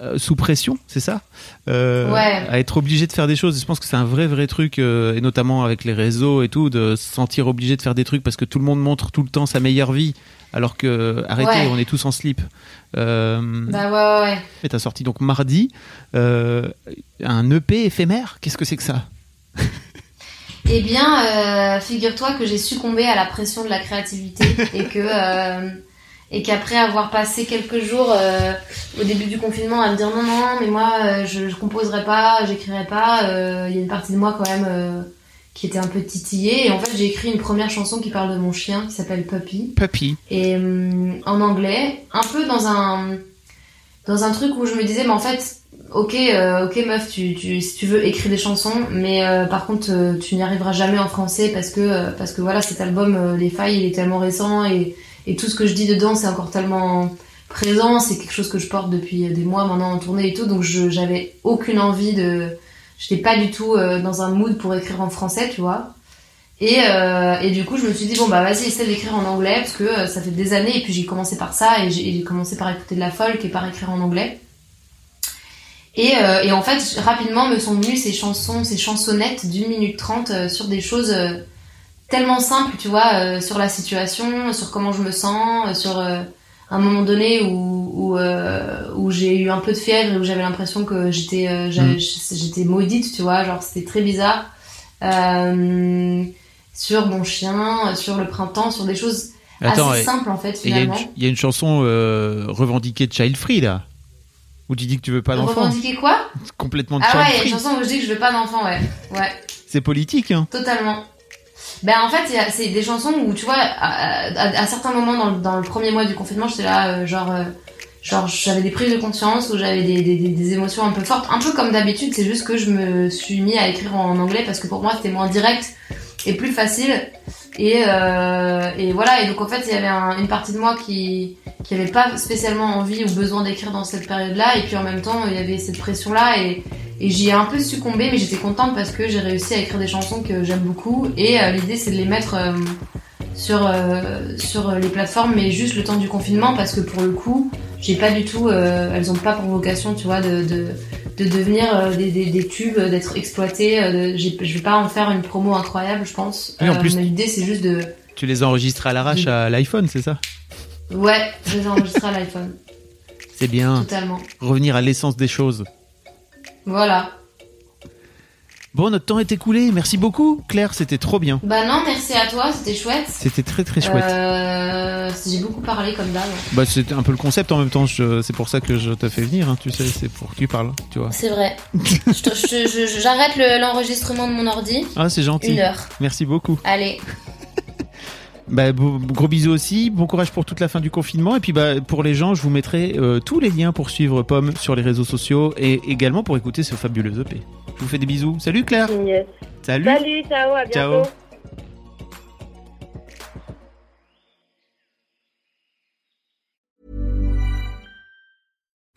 à- sous pression, c'est ça Euh, Ouais. À être obligé de faire des choses. Je pense que c'est un vrai, vrai truc, euh, et notamment avec les réseaux et tout, de se sentir obligé de faire des trucs parce que tout le monde montre tout le temps sa meilleure vie, alors que arrêtez, Ouais. on est tous en slip. Euh, Bah ouais, ouais, et t'as sorti donc mardi euh, un EP éphémère. Qu'est-ce que c'est que ça Eh bien, euh, figure-toi que j'ai succombé à la pression de la créativité et que euh, et qu'après avoir passé quelques jours euh, au début du confinement à me dire non non mais moi euh, je, je composerai pas, j'écrirai pas, euh, il y a une partie de moi quand même qui était un peu titillée et en fait j'ai écrit une première chanson qui parle de mon chien qui s'appelle Puppy Puppy. et en anglais, un peu dans un dans un truc où je me disais mais en fait ok euh, ok meuf tu, tu si tu veux écrire des chansons mais euh, par contre euh, tu n'y arriveras jamais en français parce que parce que voilà cet album les failles il est tellement récent et et tout ce que je dis dedans c'est encore tellement présent c'est quelque chose que je porte depuis des mois maintenant en tournée et tout donc j'avais aucune envie de j'étais pas du tout euh, dans un mood pour écrire en français tu vois et, euh, et du coup, je me suis dit, bon, bah vas-y, essaie d'écrire en anglais, parce que euh, ça fait des années, et puis j'ai commencé par ça, et j'ai commencé par écouter de la folk et par écrire en anglais. Et, euh, et en fait, rapidement me sont venues ces chansons, ces chansonnettes d'une minute trente euh, sur des choses euh, tellement simples, tu vois, euh, sur la situation, sur comment je me sens, euh, sur euh, un moment donné où, où, euh, où j'ai eu un peu de fièvre et où j'avais l'impression que j'étais j'avais- j'étais maudite, tu vois, genre c'était très bizarre. Sur mon chien, sur le printemps, sur des choses Attends, assez simples en fait et il y, a une- finalement. il y a une chanson revendiquée de Child Free là, où tu dis que tu veux pas d'enfant. Revendiquer quoi? Complètement de Ah Child ouais, il y a une chanson où je dis que je veux pas d'enfant, ouais. Ouais, C'est politique, hein. totalement. Ben en fait, c'est des chansons où tu vois, à, certains moments dans, dans le premier mois du confinement, j'étais là, euh, genre, euh, genre j'avais des prises de conscience, où j'avais des, des, des, émotions un peu fortes, un peu comme d'habitude. C'est juste que je me suis mis à écrire en anglais parce que pour moi c'était moins direct et plus facile. Et, euh, et voilà, et donc en fait, il y avait un- une partie de moi qui qui pas spécialement envie ou besoin d'écrire dans cette période-là, et puis en même temps, il y avait cette pression-là, et j'y ai un peu succombé, mais j'étais contente parce que j'ai réussi à écrire des chansons que j'aime beaucoup, et euh, l'idée c'est de les mettre, euh, sur euh, sur les plateformes, mais juste le temps du confinement parce que pour le coup, j'ai pas du tout, elles ont pas pour vocation, tu vois, de de, de devenir des, des, des tubes, d'être exploitées. je vais pas en faire une promo incroyable, je pense. Oui, en plus- mais l'idée c'est juste de, Tu les as enregistrés à l'arrache à l'iPhone, c'est ça? Ouais, je les ai enregistrés à l'iPhone, C'est bien. totalement. Revenir à l'essence des choses. Voilà. Bon, notre temps est écoulé. Merci beaucoup, Claire. C'était trop bien. Bah non, merci à toi, c'était chouette. C'était très très chouette. Euh, j'ai beaucoup parlé comme d'hab. Bah, c'était un peu le concept en même temps. C'est pour ça que je te fais venir. hein, tu sais, c'est pour que tu parles. Tu vois. C'est vrai. Je te- je- je- je- J'arrête le- l'enregistrement de mon ordi. Ah, c'est gentil. Une heure. Merci beaucoup. Allez. Bah, gros bisous aussi. Bon courage pour toute la fin du confinement. Et puis, bah, pour les gens, je vous mettrai euh, tous les liens pour suivre Pomme sur les réseaux sociaux et également pour écouter ce fabuleux EP. Je vous fais des bisous. Salut Claire. Yes. Salut. Salut, ciao, à bientôt. Ciao.